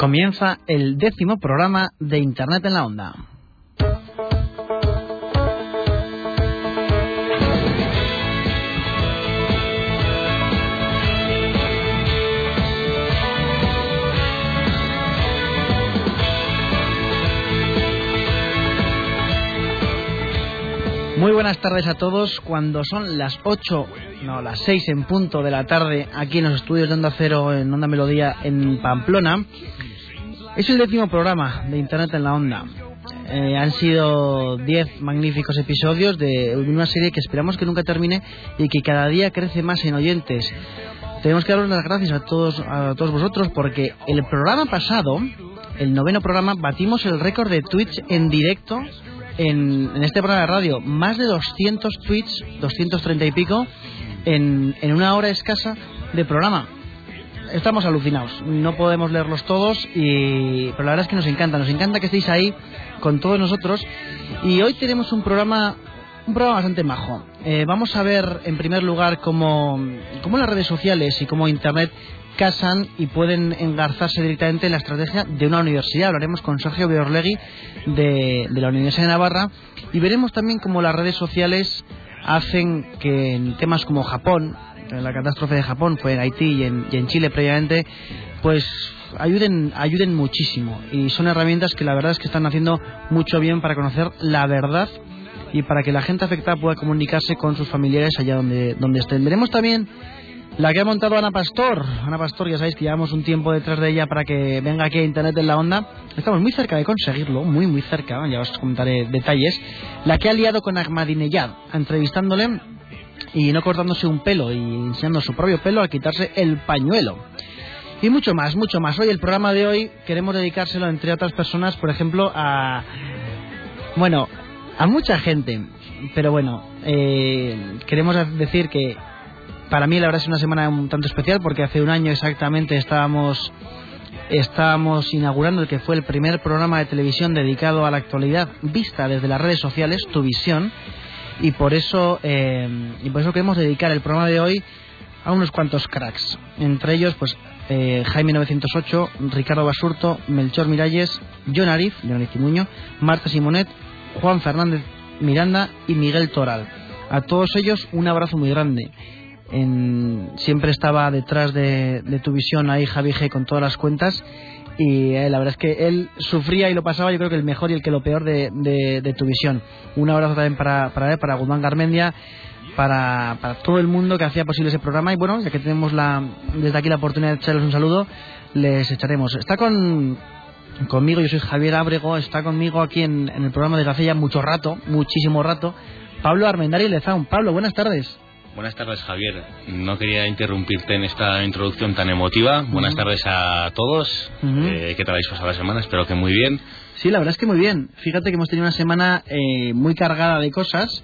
Comienza el décimo programa de Internet en la Onda. Muy buenas tardes a todos. Cuando son las 8, no, las 6 en punto de la tarde, aquí en los estudios de Onda Cero, en Onda Melodía, en Pamplona, es el décimo programa de Internet en la Onda. Eh, han sido 10 magníficos episodios de una serie que esperamos que nunca termine y que cada día crece más en oyentes. Tenemos que daros las gracias a todos, a todos vosotros porque el programa pasado, el noveno programa, batimos el récord de Twitch en directo en, este programa de radio. Más de 200 tweets, 230 y pico, en una hora escasa de programa estamos alucinados. No podemos leerlos todos, y, pero la verdad es que nos encanta. Nos encanta que estéis ahí con todos nosotros. Y hoy tenemos un programa, un programa bastante majo. Eh, vamos a ver, en primer lugar, cómo, cómo las redes sociales y cómo Internet casan y pueden engarzarse directamente en la estrategia de una universidad. Hablaremos con Sergio Biorlegui de, de la Universidad de Navarra y veremos también cómo las redes sociales hacen que en temas como Japón, la catástrofe de Japón, fue en Haití y en, y en Chile previamente, pues ayuden, ayuden muchísimo. Y son herramientas que la verdad es que están haciendo mucho bien para conocer la verdad y para que la gente afectada pueda comunicarse con sus familiares allá donde, donde estén. Veremos también la que ha montado Ana Pastor. Ana Pastor, ya sabéis que llevamos un tiempo detrás de ella para que venga aquí a Internet en la onda. Estamos muy cerca de conseguirlo, muy, muy cerca, ya os comentaré detalles. La que ha liado con Ahmadinejad, entrevistándole y no cortándose un pelo y enseñando su propio pelo a quitarse el pañuelo. Y mucho más, mucho más. Hoy el programa de hoy queremos dedicárselo, entre otras personas, por ejemplo, a... Bueno, a mucha gente. Pero bueno, eh, queremos decir que para mí la verdad es una semana un tanto especial porque hace un año exactamente estábamos estábamos inaugurando el que fue el primer programa de televisión dedicado a la actualidad vista desde las redes sociales, Tu Visión, y por eso eh, y por eso queremos dedicar el programa de hoy a unos cuantos cracks, entre ellos pues eh, Jaime 908, Ricardo Basurto, Melchor Miralles, John Arif, John Timuño, Marta Simonet, Juan Fernández Miranda y Miguel Toral. A todos ellos un abrazo muy grande. En, siempre estaba detrás de, de tu visión ahí Javi G con todas las cuentas y eh, la verdad es que él sufría y lo pasaba yo creo que el mejor y el que lo peor de, de, tu visión. Un abrazo también para, para él, para Guzmán Garmendia, para, para todo el mundo que hacía posible ese programa y bueno, ya que tenemos la, desde aquí la oportunidad de echarles un saludo, les echaremos. Está con, conmigo, yo soy Javier Ábrego, está conmigo aquí en, en el programa desde hace ya mucho rato, muchísimo rato, Pablo Armendari Lezaun. Pablo, buenas tardes. Buenas tardes, Javier. No quería interrumpirte en esta introducción tan emotiva. Buenas tardes a todos. Eh, ¿Qué tal habéis pasado la semana? Espero que muy bien. Sí, la verdad es que muy bien. Fíjate que hemos tenido una semana eh, muy cargada de cosas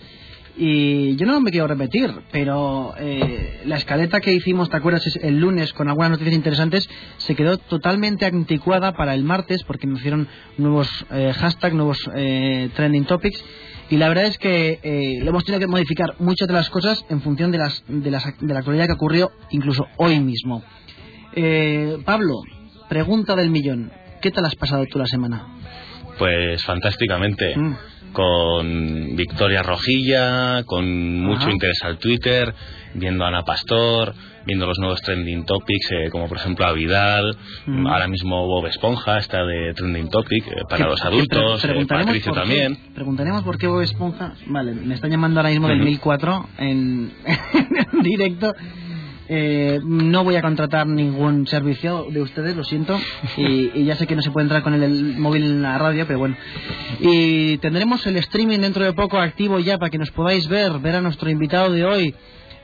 y yo no me quiero repetir, pero eh, la escaleta que hicimos, ¿te acuerdas? El lunes con algunas noticias interesantes se quedó totalmente anticuada para el martes porque me hicieron nuevos eh, hashtags, nuevos eh, trending topics y la verdad es que eh, lo hemos tenido que modificar muchas de las cosas en función de, las, de, las, de la actualidad que ocurrió incluso hoy mismo. Eh, Pablo, pregunta del millón. ¿Qué tal has pasado tú la semana? Pues fantásticamente. Mm. Con Victoria Rojilla, con mucho Ajá. interés al Twitter, viendo a Ana Pastor, viendo los nuevos trending topics, eh, como por ejemplo a Vidal, Mm. ahora mismo Bob Esponja está de trending topic eh, para los adultos, pre- eh, preguntaremos Patricio qué- también. preguntaremos por qué Bob Esponja. Vale, me están llamando ahora mismo del Ujú. 1004 en, en directo. Eh, no voy a contratar ningún servicio de ustedes, lo siento. Y, y ya sé que no se puede entrar con el, el móvil en la radio, pero bueno. Y tendremos el streaming dentro de poco activo ya para que nos podáis ver, ver a nuestro invitado de hoy.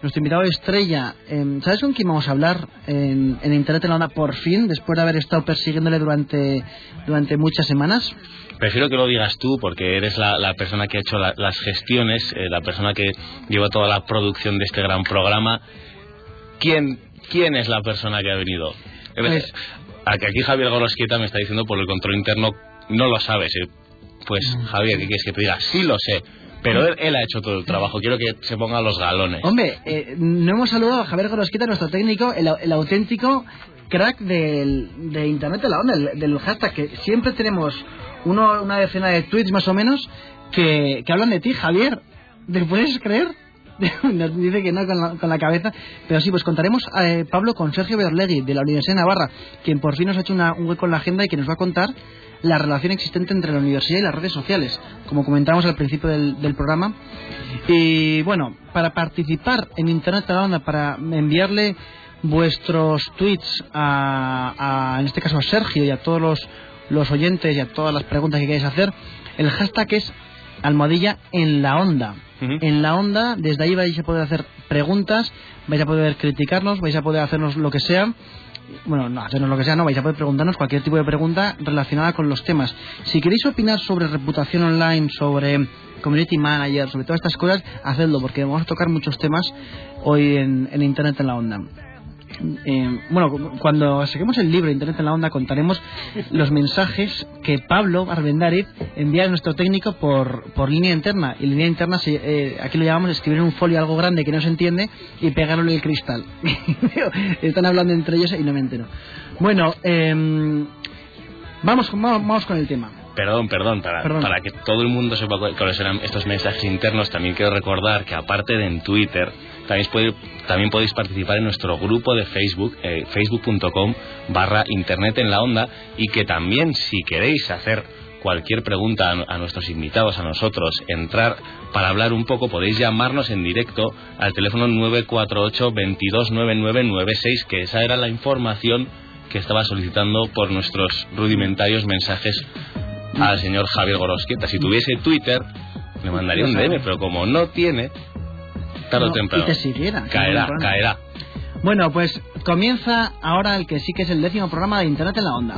Nuestro invitado estrella. Em, ¿Sabes con quién vamos a hablar en, Internet en la onda por fin, después de haber estado persiguiéndole durante, durante muchas semanas? Prefiero que lo digas tú porque eres la, persona que ha hecho las gestiones, eh, la persona que lleva toda la producción de este gran programa. ¿Quién, quién es la persona que ha venido? Pues, aquí Javier Gorosquieta me está diciendo por el control interno, no lo sabes. Eh. Pues mm. Javier, ¿qué quieres que te diga? Sí lo sé. Pero él, ha hecho todo el trabajo. Quiero que se pongan los galones. Hombre, eh, no hemos saludado a Javier Gorosquita, nuestro técnico, el, auténtico crack del, de Internet de la onda, del, hashtag, que siempre tenemos uno, una decena de tweets más o menos que, hablan de ti, Javier. ¿Te puedes creer? Nos dice que no con la, cabeza. Pero sí, pues contaremos, a eh, Pablo, con Sergio Berlegui, de la Universidad de Navarra, quien por fin nos ha hecho un hueco en la agenda y que nos va a contar la relación existente entre la universidad y las redes sociales, como comentamos al principio del, programa. Y bueno, para participar en Internet a la Onda, para enviarle vuestros tweets a, en este caso a Sergio y a todos los, los oyentes y a todas las preguntas que queráis hacer, el hashtag es almohadilla en la onda. En la onda, desde ahí vais a poder hacer preguntas, vais a poder criticarnos, vais a poder hacernos lo que sea bueno, no, hacernos lo que sea, no, vais a poder preguntarnos cualquier tipo de pregunta relacionada con los temas. Si queréis opinar sobre reputación online, sobre community manager, sobre todas estas cosas, hacedlo, porque vamos a tocar muchos temas hoy en Internet en la Onda. Eh, bueno, cuando saquemos el libro Internet en la Onda contaremos los mensajes que Pablo Arbendari envía a nuestro técnico por, por línea interna. Y línea interna, eh, aquí lo llamamos escribir en un folio algo grande que no se entiende y pegarlo en el cristal. Están hablando entre ellos y no me entero. Bueno, em, vamos, vamos con el tema. Perdón, perdón para, para, que todo el mundo sepa cuáles eran estos mensajes internos, también quiero recordar que aparte de en Twitter, también, también podéis participar en nuestro grupo de Facebook, eh, facebook.com barra Internet en la Onda, y que también si queréis hacer cualquier pregunta a, nuestros invitados, a nosotros, entrar para hablar un poco, podéis llamarnos en directo al teléfono 948 229996, que esa era la información que estaba solicitando por nuestros rudimentarios mensajes al señor Javier Gorosqueta. Si tuviese Twitter, le mandaría un DM, pero como no tiene, tarde o temprano. Caerá, caerá. Bueno, pues comienza ahora el que sí que es el décimo programa de Internet en la Onda.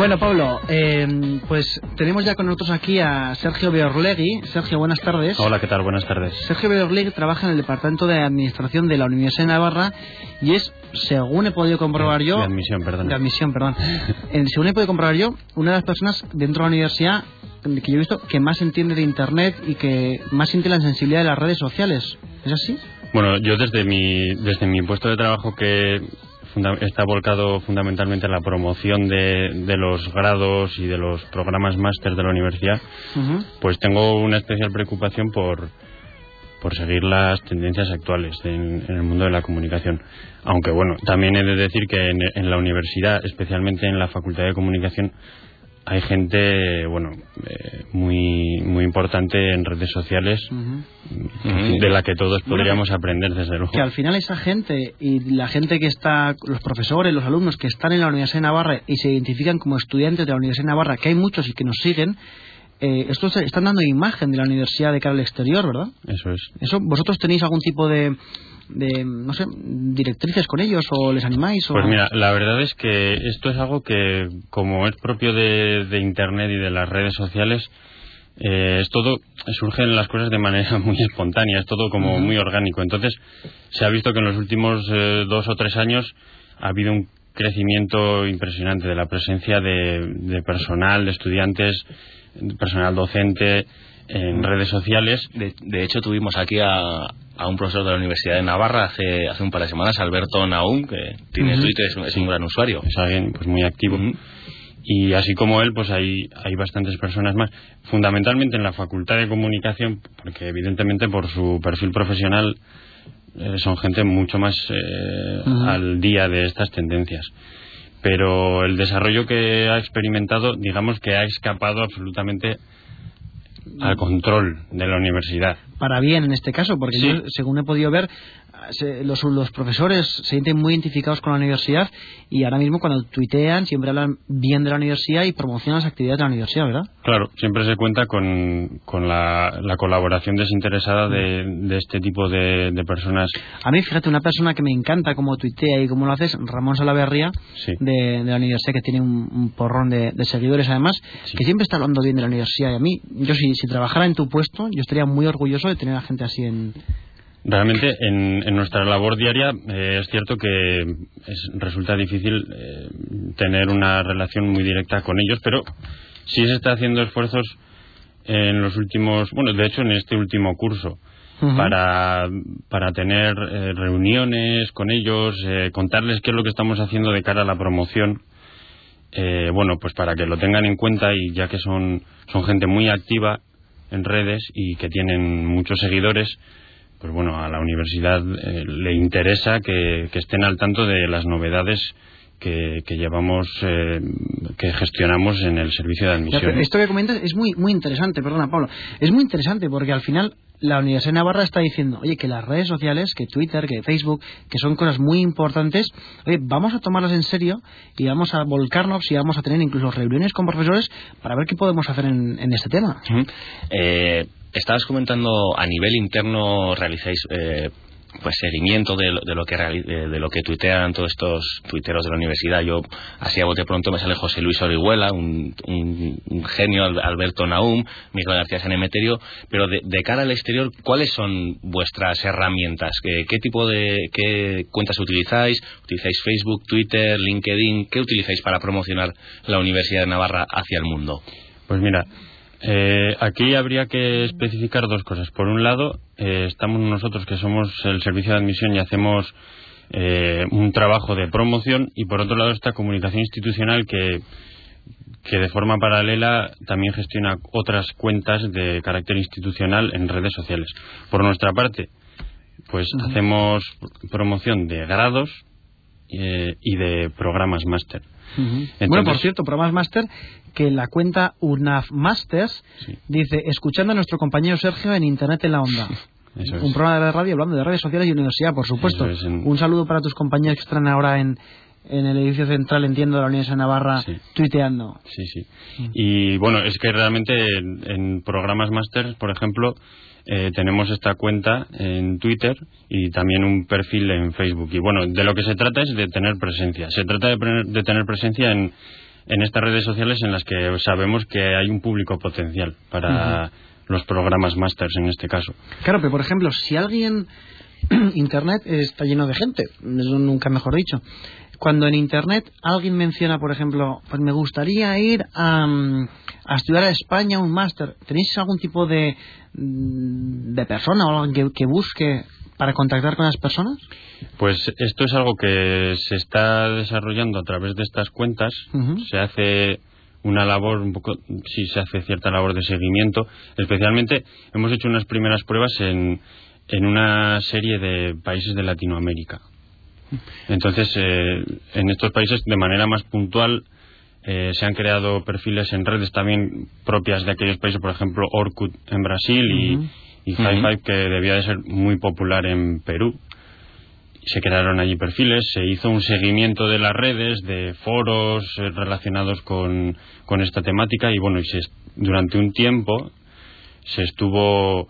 Bueno, Pablo, eh, pues tenemos ya con nosotros aquí a Sergio Beorlegui. Sergio, buenas tardes. Hola, ¿qué tal? Buenas tardes. Sergio Beorlegui trabaja en el Departamento de Administración de la Universidad de Navarra y es, según he podido comprobar yo... De admisión, perdón. De admisión, perdón. según he podido comprobar yo, una de las personas dentro de la universidad que yo he visto que más entiende de Internet y que más siente la sensibilidad de las redes sociales. ¿Es así? Bueno, yo desde mi, desde mi puesto de trabajo que está volcado fundamentalmente en la promoción de, los grados y de los programas máster de la universidad, pues tengo una especial preocupación por, por seguir las tendencias actuales en, el mundo de la comunicación. Aunque bueno, también he de decir que en la universidad, especialmente en la Facultad de Comunicación, hay gente, bueno, eh, muy muy importante en redes sociales de la que todos podríamos aprender desde luego. Que al final esa gente y la gente que está, los profesores, los alumnos que están en la Universidad de Navarra y se identifican como estudiantes de la Universidad de Navarra, que hay muchos y que nos siguen, eh, estos están dando imagen de la universidad de cara al exterior, ¿verdad? Eso es. Eso, ¿Vosotros tenéis algún tipo de, de, no sé, directrices con ellos o les animáis? Pues mira, la verdad es que esto es algo que, como es propio de, Internet y de las redes sociales, eh, es todo, surgen las cosas de manera muy espontánea, es todo como muy orgánico. Entonces, se ha visto que en los últimos eh, dos o tres años ha habido un crecimiento impresionante de la presencia de, de personal, de estudiantes, personal docente, en redes sociales. De, hecho, tuvimos aquí a, un profesor de la Universidad de Navarra hace, hace un par de semanas, Alberto Naum, que tiene Twitter, es, un gran usuario. Es alguien pues, muy activo. Y así como él, pues hay, hay bastantes personas más. Fundamentalmente en la Facultad de Comunicación, porque evidentemente por su perfil profesional eh, son gente mucho más eh, al día de estas tendencias pero el desarrollo que ha experimentado, digamos que ha escapado absolutamente al control de la universidad. Para bien en este caso, porque yo, según he podido ver, los, los, profesores se sienten muy identificados con la universidad y ahora mismo cuando tuitean siempre hablan bien de la universidad y promocionan las actividades de la universidad, ¿verdad? Claro, siempre se cuenta con, con la, colaboración desinteresada de, este tipo de, personas. A mí, fíjate, una persona que me encanta cómo tuitea y cómo lo haces, Ramón Salaverría, de, la universidad, que tiene un, porrón de, seguidores además, que siempre está hablando bien de la universidad. Y a mí, yo si, si trabajara en tu puesto, yo estaría muy orgulloso de tener a gente así en, Realmente en, nuestra labor diaria eh, es cierto que resulta difícil eh, tener una relación muy directa con ellos, pero sí se está haciendo esfuerzos en los últimos, bueno, de hecho en este último curso, para, para tener eh, reuniones con ellos, contarles qué es lo que estamos haciendo de cara a la promoción. bueno, pues para que lo tengan en cuenta y ya que son, son gente muy activa en redes y que tienen muchos seguidores, pues bueno, a la universidad eh, le interesa que, estén al tanto de las novedades que, llevamos, eh, que gestionamos en el servicio de admisión. esto que comentas es muy, muy interesante, perdona Pablo, es muy interesante porque al final la Universidad de Navarra está diciendo, oye, que las redes sociales, que Twitter, que Facebook, que son cosas muy importantes, oye, vamos a tomarlas en serio y vamos a volcarnos y vamos a tener incluso reuniones con profesores para ver qué podemos hacer en, este tema. eh, estabas comentando a nivel interno realizáis eh, pues seguimiento de, lo que de lo que tuitean todos estos tuiteros de la universidad. Yo así a bote pronto me sale José Luis Orihuela, un, genio Alberto Naum, Miguel García Sanemeterio, pero de, cara al exterior, ¿cuáles son vuestras herramientas? ¿Qué, qué tipo de qué cuentas utilizáis? ¿Utilizáis Facebook, Twitter, LinkedIn? ¿Qué utilizáis para promocionar la Universidad de Navarra hacia el mundo? Pues mira, eh, aquí habría que especificar dos cosas. Por un lado, eh, estamos nosotros que somos el servicio de admisión y hacemos eh, un trabajo de promoción y por otro lado esta comunicación institucional que, que de forma paralela también gestiona otras cuentas de carácter institucional en redes sociales. Por nuestra parte, pues hacemos promoción de grados y de programas máster bueno, por cierto, programas máster que la cuenta UNAF Masters dice, escuchando a nuestro compañero Sergio en Internet en la Onda. un programa de radio hablando de redes sociales y universidad, por supuesto. Un saludo para tus compañeros que están ahora en, en el edificio central, entiendo, de la Universidad de Navarra, tuiteando. Sí, sí. Mm. Y bueno, es que realmente en, programas máster, por ejemplo, eh, tenemos esta cuenta en Twitter y también un perfil en Facebook. Y bueno, de lo que se trata es de tener presencia. Se trata de, tener presencia en, en, estas redes sociales en las que sabemos que hay un público potencial para los programas másters en este caso. Claro, pero por ejemplo, si alguien. Internet está lleno de gente, eso nunca mejor dicho cuando en Internet alguien menciona, por ejemplo, pues me gustaría ir a, estudiar a España un máster, ¿tenéis algún tipo de, mm, de persona o alguien que, busque para contactar con las personas? Pues esto es algo que se está desarrollando a través de estas cuentas. Se hace una labor un poco, sí se hace cierta labor de seguimiento. Especialmente hemos hecho unas primeras pruebas en, en una serie de países de Latinoamérica. Entonces, eh, en estos países, de manera más puntual, eh, se han creado perfiles en redes también propias de aquellos países, por ejemplo, Orkut en Brasil y, y Five que debía de ser muy popular en Perú. Se crearon allí perfiles, se hizo un seguimiento de las redes, de foros eh, relacionados con, con, esta temática y bueno, y se, durante un tiempo se estuvo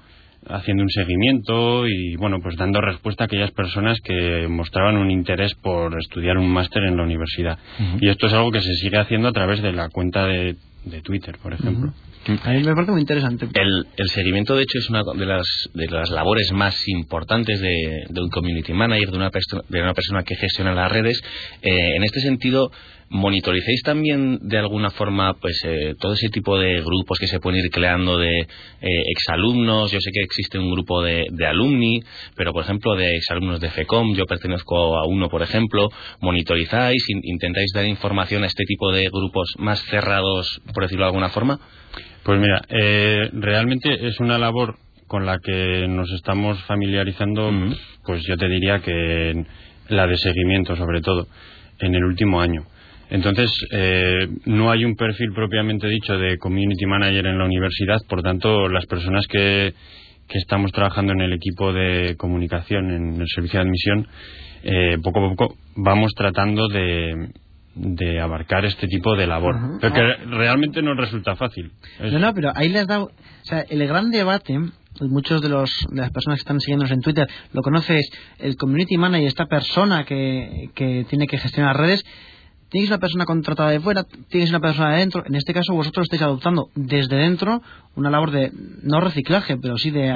haciendo un seguimiento y bueno pues dando respuesta a aquellas personas que mostraban un interés por estudiar un máster en la universidad. Y esto es algo que se sigue haciendo a través de la cuenta de, de Twitter por ejemplo a mí me parece muy interesante. El, el, seguimiento, de hecho, es una de las, de las labores más importantes de, de un community manager, de una, de una persona que gestiona las redes. Eh, en este sentido, ¿Monitoricéis también de alguna forma pues eh, todo ese tipo de grupos que se pueden ir creando de eh, exalumnos? Yo sé que existe un grupo de, de, alumni, pero por ejemplo de exalumnos de FECOM, yo pertenezco a uno por ejemplo, ¿monitorizáis, intentáis dar información a este tipo de grupos más cerrados, por decirlo de alguna forma? Pues mira, eh, realmente es una labor con la que nos estamos familiarizando, pues yo te diría que la de seguimiento sobre todo, en el último año. Entonces, eh, no hay un perfil propiamente dicho de community manager en la universidad, por tanto, las personas que, que estamos trabajando en el equipo de comunicación, en el servicio de admisión, eh, poco a poco vamos tratando de, de abarcar este tipo de labor. Pero que realmente no resulta fácil. No, no, pero ahí les has dado. O sea, el gran debate, muchos de, los, de las personas que están siguiéndonos en Twitter lo conoces, el community manager, esta persona que, que tiene que gestionar redes tienes una persona contratada de fuera, tienes una persona de dentro. En este caso, vosotros estáis adoptando desde dentro una labor de no reciclaje, pero sí de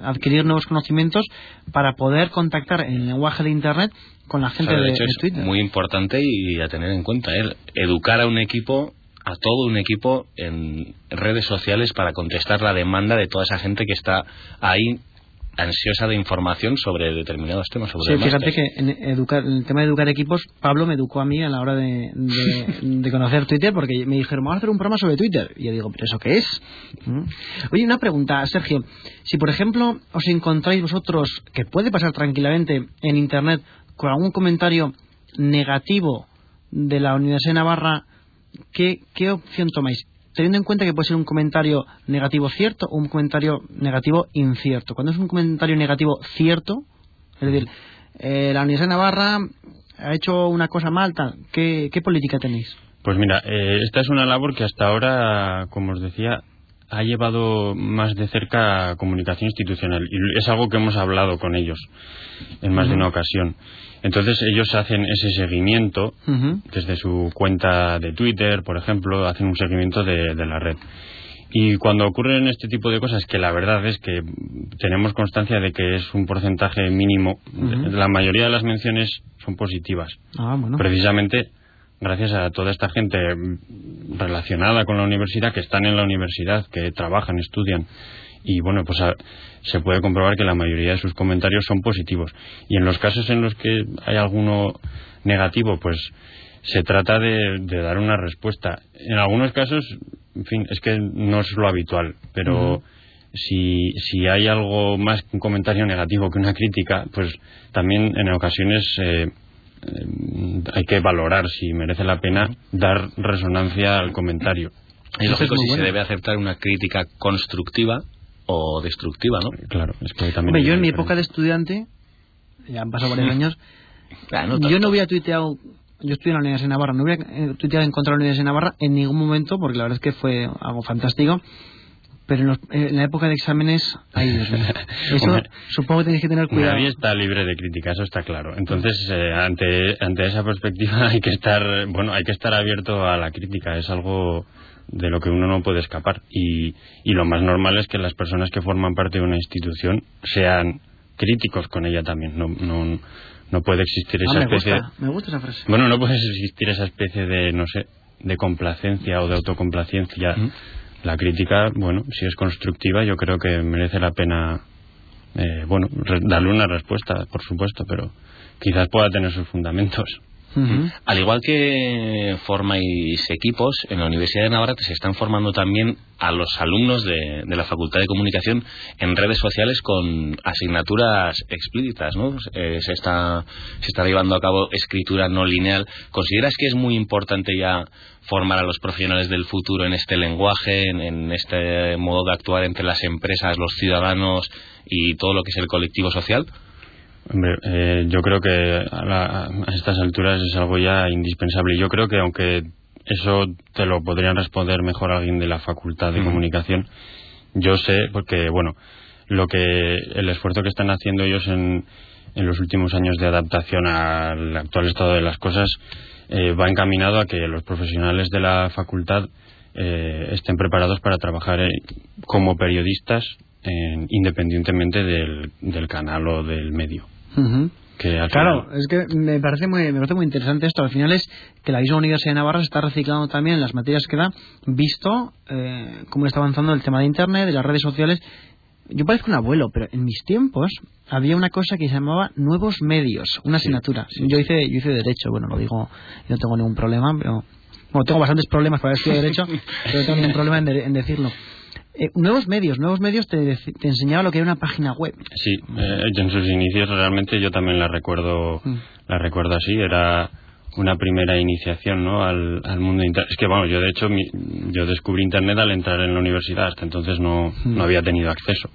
adquirir nuevos conocimientos para poder contactar en el lenguaje de Internet con la gente de, Twitter. Es muy importante y a tener en cuenta, ¿eh? educar a un equipo a todo un equipo en redes sociales para contestar la demanda de toda esa gente que está ahí ansiosa de información sobre determinados temas. Sobre sí, fíjate que en, educar, en el tema de educar equipos, Pablo me educó a mí a la hora de, de, conocer Twitter, porque me dijeron, vamos a hacer un programa sobre Twitter. Y yo digo, ¿pero eso qué es? ¿Mm? Oye, una pregunta, Sergio. Si, por ejemplo, os encontráis vosotros, que puede pasar tranquilamente en Internet, con algún comentario negativo de la Universidad de Navarra, ¿qué, qué opción tomáis? Teniendo en cuenta que puede ser un comentario negativo cierto o un comentario negativo incierto. Cuando es un comentario negativo cierto, es decir, eh, la Universidad de Navarra ha hecho una cosa mal, ¿qué, política tenéis? Pues mira, eh, esta es una labor que hasta ahora, como os decía, ha llevado más de cerca comunicación institucional y es algo que hemos hablado con ellos en más de una ocasión. Entonces ellos hacen ese seguimiento desde su cuenta de Twitter, por ejemplo, hacen un seguimiento de, la red. Y cuando ocurren este tipo de cosas, que la verdad es que tenemos constancia de que es un porcentaje mínimo, la mayoría de las menciones son positivas. Ah, Precisamente gracias a toda esta gente relacionada con la universidad, que están en la universidad, que trabajan, estudian. Y bueno, pues se puede comprobar que la mayoría de sus comentarios son positivos. Y en los casos en los que hay alguno negativo, pues se trata de, dar una respuesta. En algunos casos, en fin, es que no es lo habitual, pero si, si hay algo más que un comentario negativo que una crítica, pues también en ocasiones eh, eh, hay que valorar si merece la pena dar resonancia al comentario. Es lógico si se debe aceptar una crítica constructiva o destructiva, ¿no? Claro, es que también. yo en mi época de estudiante, ya han pasado varios años, yo no hubiera tuiteado. Yo estudié en la Universidad de Navarra, no hubiera eh, tuiteado en contra de la Universidad de Navarra en ningún momento, porque la verdad es que fue algo fantástico pero en, la época de exámenes, ay Dios mío, eso supongo que tenéis que tener cuidado. Nadie está libre de crítica, eso está claro. Entonces, eh, ante, ante esa perspectiva hay que estar, bueno, hay que estar abierto a la crítica, es algo de lo que uno no puede escapar. Y, y lo más normal es que las personas que forman parte de una institución sean críticos con ella también. No, no, no puede existir ah, esa especie. me gusta esa frase. Bueno, no puede existir esa especie de, no sé, de complacencia o de autocomplacencia la crítica, bueno, si es constructiva, yo creo que merece la pena, eh, bueno, darle una respuesta, por supuesto, pero quizás pueda tener sus fundamentos. Al igual que formáis equipos, en la Universidad de Navarra se están formando también a los alumnos de, la Facultad de Comunicación en redes sociales con asignaturas explícitas, ¿no? Eh, se, está, se está llevando a cabo escritura no lineal. ¿Consideras que es muy importante ya formar a los profesionales del futuro en este lenguaje, en, este modo de actuar entre las empresas, los ciudadanos y todo lo que es el colectivo social? Hombre, eh, yo creo que a, estas alturas es algo ya indispensable. Yo creo que aunque eso te lo podrían responder mejor alguien de la Facultad de Comunicación, yo sé porque, bueno, lo que el esfuerzo que están haciendo ellos en, en los últimos años de adaptación al actual estado de las cosas eh, va encaminado a que los profesionales de la facultad eh, estén preparados para trabajar eh, como periodistas independientemente del, del, canal o del medio. Claro, es que me parece, muy, me parece muy interesante esto. Al final es que la misma Universidad de Navarra se está reciclando también en las materias que da, visto cómo está avanzando el tema de Internet, de las redes sociales yo parezco un abuelo, pero en mis tiempos había una cosa que se llamaba nuevos medios, una asignatura. Yo hice yo hice derecho, bueno, lo digo, no tengo ningún problema, pero bueno, tengo bastantes problemas para estudiar derecho, pero no tengo ningún problema en, decirlo. Eh, nuevos medios, nuevos medios te, te, enseñaba lo que era una página web. Sí, eh, en sus inicios realmente yo también la recuerdo, mm. la recuerdo así, era una primera iniciación ¿no? al, al mundo internet. Es que, bueno, yo de hecho yo descubrí Internet al entrar en la universidad, hasta entonces no, no hmm. había tenido acceso.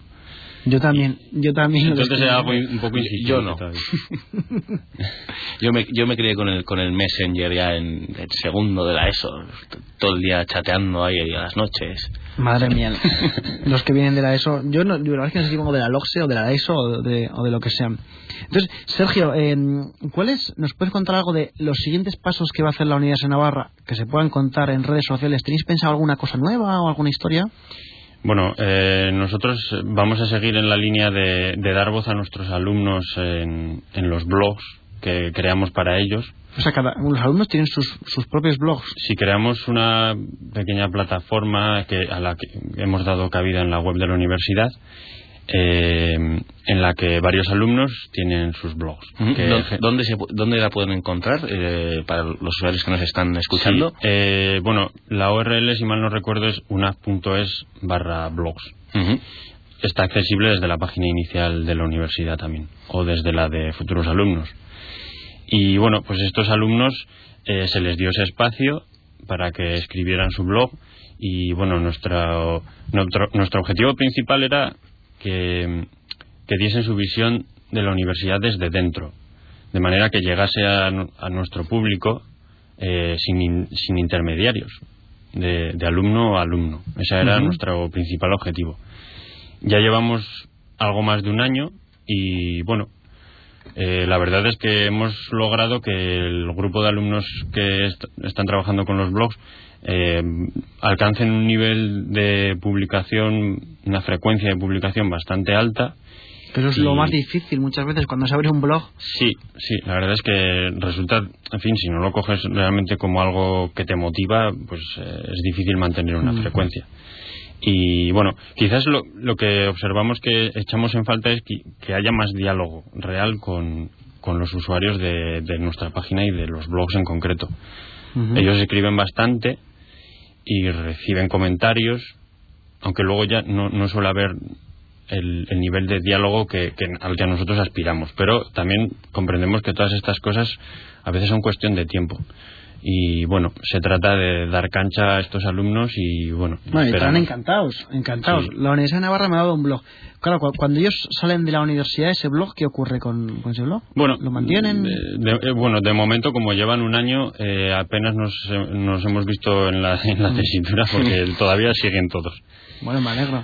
Yo también, yo también. Entonces era un poco insistente. Yo no. yo me, yo me crié con el, con el Messenger ya en el segundo de la ESO, todo el día chateando ahí a las noches. Madre mía, los que vienen de la ESO, yo no, la verdad es que no sé si pongo de la LOXE o de la ESO o de, o de lo que sea. Entonces, Sergio, eh, ¿cuáles, nos puedes contar algo de los siguientes pasos que va a hacer la Unidad de Navarra que se puedan contar en redes sociales? ¿Tenéis pensado alguna cosa nueva o alguna historia? Bueno, eh, nosotros vamos a seguir en la línea de, dar voz a nuestros alumnos en, los blogs que creamos para ellos. O sea, cada, los alumnos tienen sus, sus propios blogs. Si creamos una pequeña plataforma que, a la que hemos dado cabida en la web de la universidad eh, en la que varios alumnos tienen sus blogs. ¿Dónde, se, ¿Dónde la pueden encontrar eh, para los usuarios que nos están escuchando? Eh, bueno, la URL, si mal no recuerdo, es una.es barra blogs. Está accesible desde la página inicial de la universidad también, o desde la de futuros alumnos. Y bueno, pues estos alumnos se les dio ese espacio para que escribieran su blog y bueno, nuestro, nuestro objetivo principal era que, diesen su visión de la universidad desde dentro, de manera que llegase a, nuestro público eh, sin, sin, intermediarios, de, alumno a alumno. Ese era nuestro principal objetivo. Ya llevamos algo más de un año y bueno, eh, la verdad es que hemos logrado que el grupo de alumnos que están trabajando con los blogs eh, alcancen un nivel de publicación, una frecuencia de publicación bastante alta. Pero es lo más difícil muchas veces cuando se abre un blog. Sí, sí, la verdad es que resulta, en fin, si no lo coges realmente como algo que te motiva, pues eh, es difícil mantener una mm. frecuencia. Y bueno, quizás lo, lo, que observamos que echamos en falta es que, haya más diálogo real con, con los usuarios de, de, nuestra página y de los blogs en concreto. Ellos escriben bastante y reciben comentarios, aunque luego ya no, no suele haber el, nivel de diálogo que, al que nosotros aspiramos. Pero también comprendemos que todas estas cosas a veces son cuestión de tiempo y bueno, se trata de dar cancha a estos alumnos y bueno. están encantados, encantados. La Universidad de Navarra me ha dado un blog. Claro, cuando ellos salen de la universidad, ese blog, ¿qué ocurre con, ese blog? Bueno, ¿lo mantienen? Eh, bueno, de momento, como llevan un año, eh, apenas nos, nos, hemos visto en la, en la tesitura porque todavía siguen todos. Bueno, me alegro.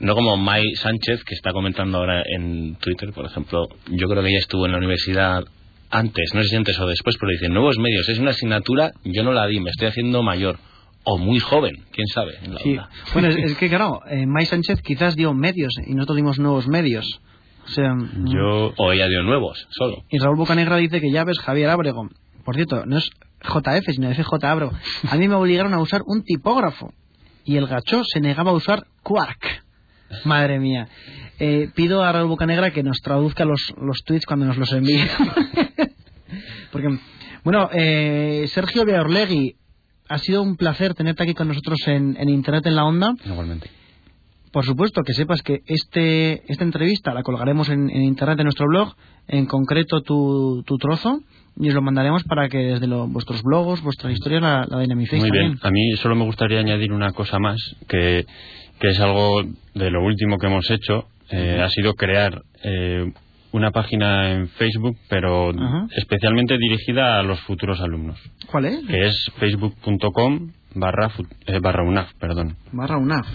No como Mai Sánchez, que está comentando ahora en Twitter, por ejemplo. Yo creo que ella estuvo en la universidad antes, no sé si antes o después, pero dicen nuevos medios, es una asignatura, yo no la di, me estoy haciendo mayor. O muy joven, quién sabe. sí. Bueno, es, que claro, eh, May Sánchez quizás dio medios y nosotros dimos nuevos medios. O sea, yo. O ella dio nuevos, solo. Y Raúl Bocanegra dice que ya ves Javier Ábrego. Por cierto, no es JF, sino FJ Ábrego. A mí me obligaron a usar un tipógrafo. Y el gacho se negaba a usar Quark. Madre mía. Eh, pido a Raúl Bocanegra que nos traduzca los, los tweets cuando nos los envíe. Porque, bueno, eh, Sergio Beorlegui, ha sido un placer tenerte aquí con nosotros en, Internet en la Onda. Igualmente. Por supuesto, que sepas que este, esta entrevista la colgaremos en, Internet en nuestro blog, en concreto tu, tu trozo, y os lo mandaremos para que desde vuestros blogs, vuestras historias la, la dinamicéis. Muy bien, a mí solo me gustaría añadir una cosa más, que, que es algo de lo último que hemos hecho, eh, ha sido crear eh, una página en Facebook, pero especialmente dirigida a los futuros alumnos. ¿Cuál es? Que es facebook.com barra, eh, barra UNAF, perdón. Barra UNAF.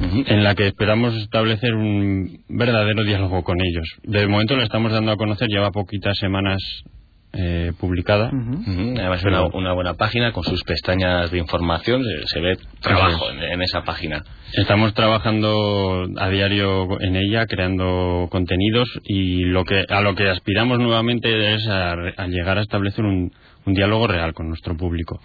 En la que esperamos establecer un verdadero diálogo con ellos. De momento le estamos dando a conocer, lleva poquitas semanas eh, publicada. Además, una, una, buena página con sus pestañas de información. Se, ve trabajo en, esa página. Estamos trabajando a diario en ella, creando contenidos y lo que a lo que aspiramos nuevamente es a, llegar a establecer un, un, diálogo real con nuestro público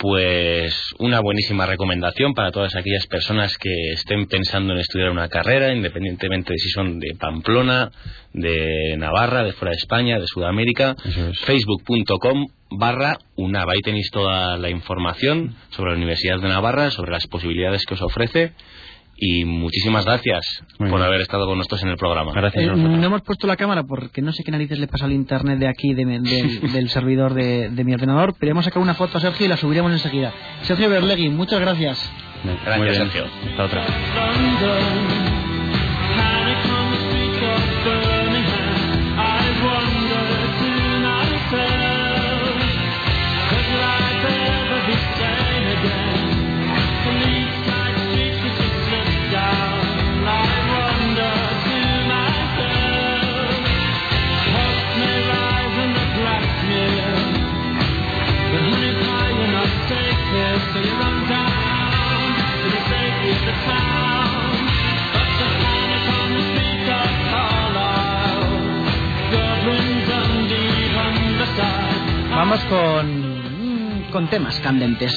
pues una buenísima recomendación para todas aquellas personas que estén pensando en estudiar una carrera, independientemente de si son de Pamplona, de Navarra, de fuera de España, de Sudamérica. Facebook.com barra UNAV. Ahí tenéis toda la información sobre la Universidad de Navarra, sobre las posibilidades que os ofrece y muchísimas gracias por haber estado con nosotros en el programa. Gracias. Eh, no hemos puesto la cámara porque no sé qué narices le pasa al internet de aquí, del servidor de, mi ordenador, pero hemos sacado una foto a Sergio y la subiremos enseguida. Sergio Berlegui, muchas gracias. Gracias, Sergio. Hasta otra. Vamos con, con temas candentes.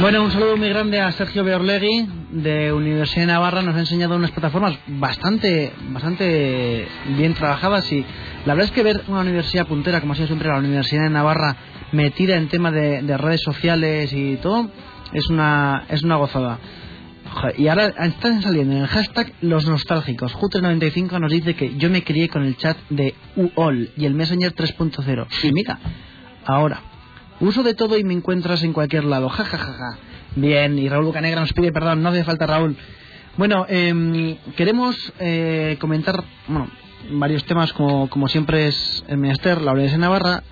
Bueno, un saludo muy grande a Sergio Beorlegui de Universidad de Navarra. Nos ha enseñado unas plataformas bastante, bastante bien trabajadas y la verdad es que ver una universidad puntera, como ha sido siempre la Universidad de Navarra, metida en tema de, redes sociales y todo, es una, es una gozada. Y ahora están saliendo en el hashtag los nostálgicos. Jutre95 nos dice que yo me crié con el chat de UOL y el Messenger 3.0. Y mira, ahora, uso de todo y me encuentras en cualquier lado. Ja, ja, ja, ja. Bien, y Raúl Bucanegra nos pide perdón, no hace falta Raúl. Bueno, em, queremos eh, comentar bueno, varios temas, como, como siempre es el Minister, la Universidad de Navarra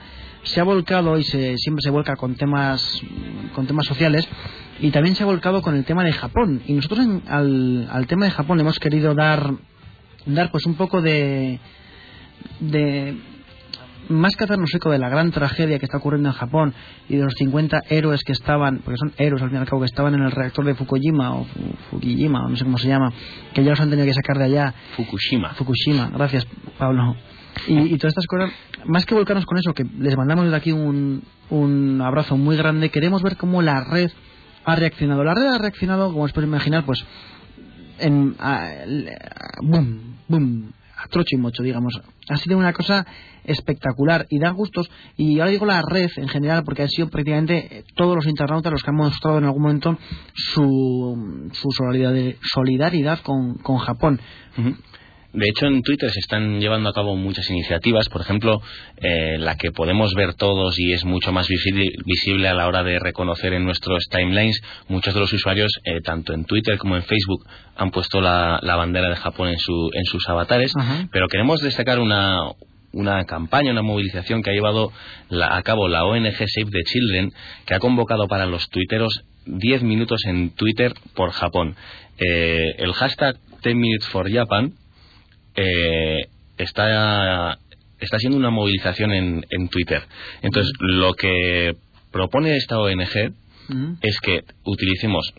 se ha volcado y se, siempre se vuelca con temas, con temas sociales y también se ha volcado con el tema de Japón. Y nosotros al, al tema de Japón le hemos querido dar, dar pues un poco de, de más que hacernos eco de la gran tragedia que está ocurriendo en Japón y de los 50 héroes que estaban, porque son héroes al fin y al cabo, que estaban en el reactor de Fukushima o Fukuyama, no sé cómo se llama, que ya los han tenido que sacar de allá. Fukushima. Fukushima, gracias Pablo. Y, todas estas cosas, más que volcarnos con eso, que les mandamos desde aquí un, un abrazo muy grande, queremos ver cómo la red ha reaccionado. La red ha reaccionado, como os podéis imaginar, pues en boom, boom, a trocho y mocho, digamos. Ha sido una cosa espectacular y da gustos. Y ahora digo la red en general, porque han sido prácticamente todos los internautas los que han mostrado en algún momento su, su solidaridad, con, con Japón. De hecho, en Twitter se están llevando a cabo muchas iniciativas, por ejemplo, eh, la que podemos ver todos y es mucho más visible a la hora de reconocer en nuestros timelines. Muchos de los usuarios, eh, tanto en Twitter como en Facebook, han puesto la, bandera de Japón en, su, en sus avatares, pero queremos destacar una, una campaña, una movilización que ha llevado a cabo la ONG Save the Children, que ha convocado para los tuiteros 10 minutos en Twitter por Japón. Eh, el hashtag 10 Minutes for Japan eh, está, está haciendo una movilización en, en Twitter. Entonces, lo que propone esta ONG es que utilicemos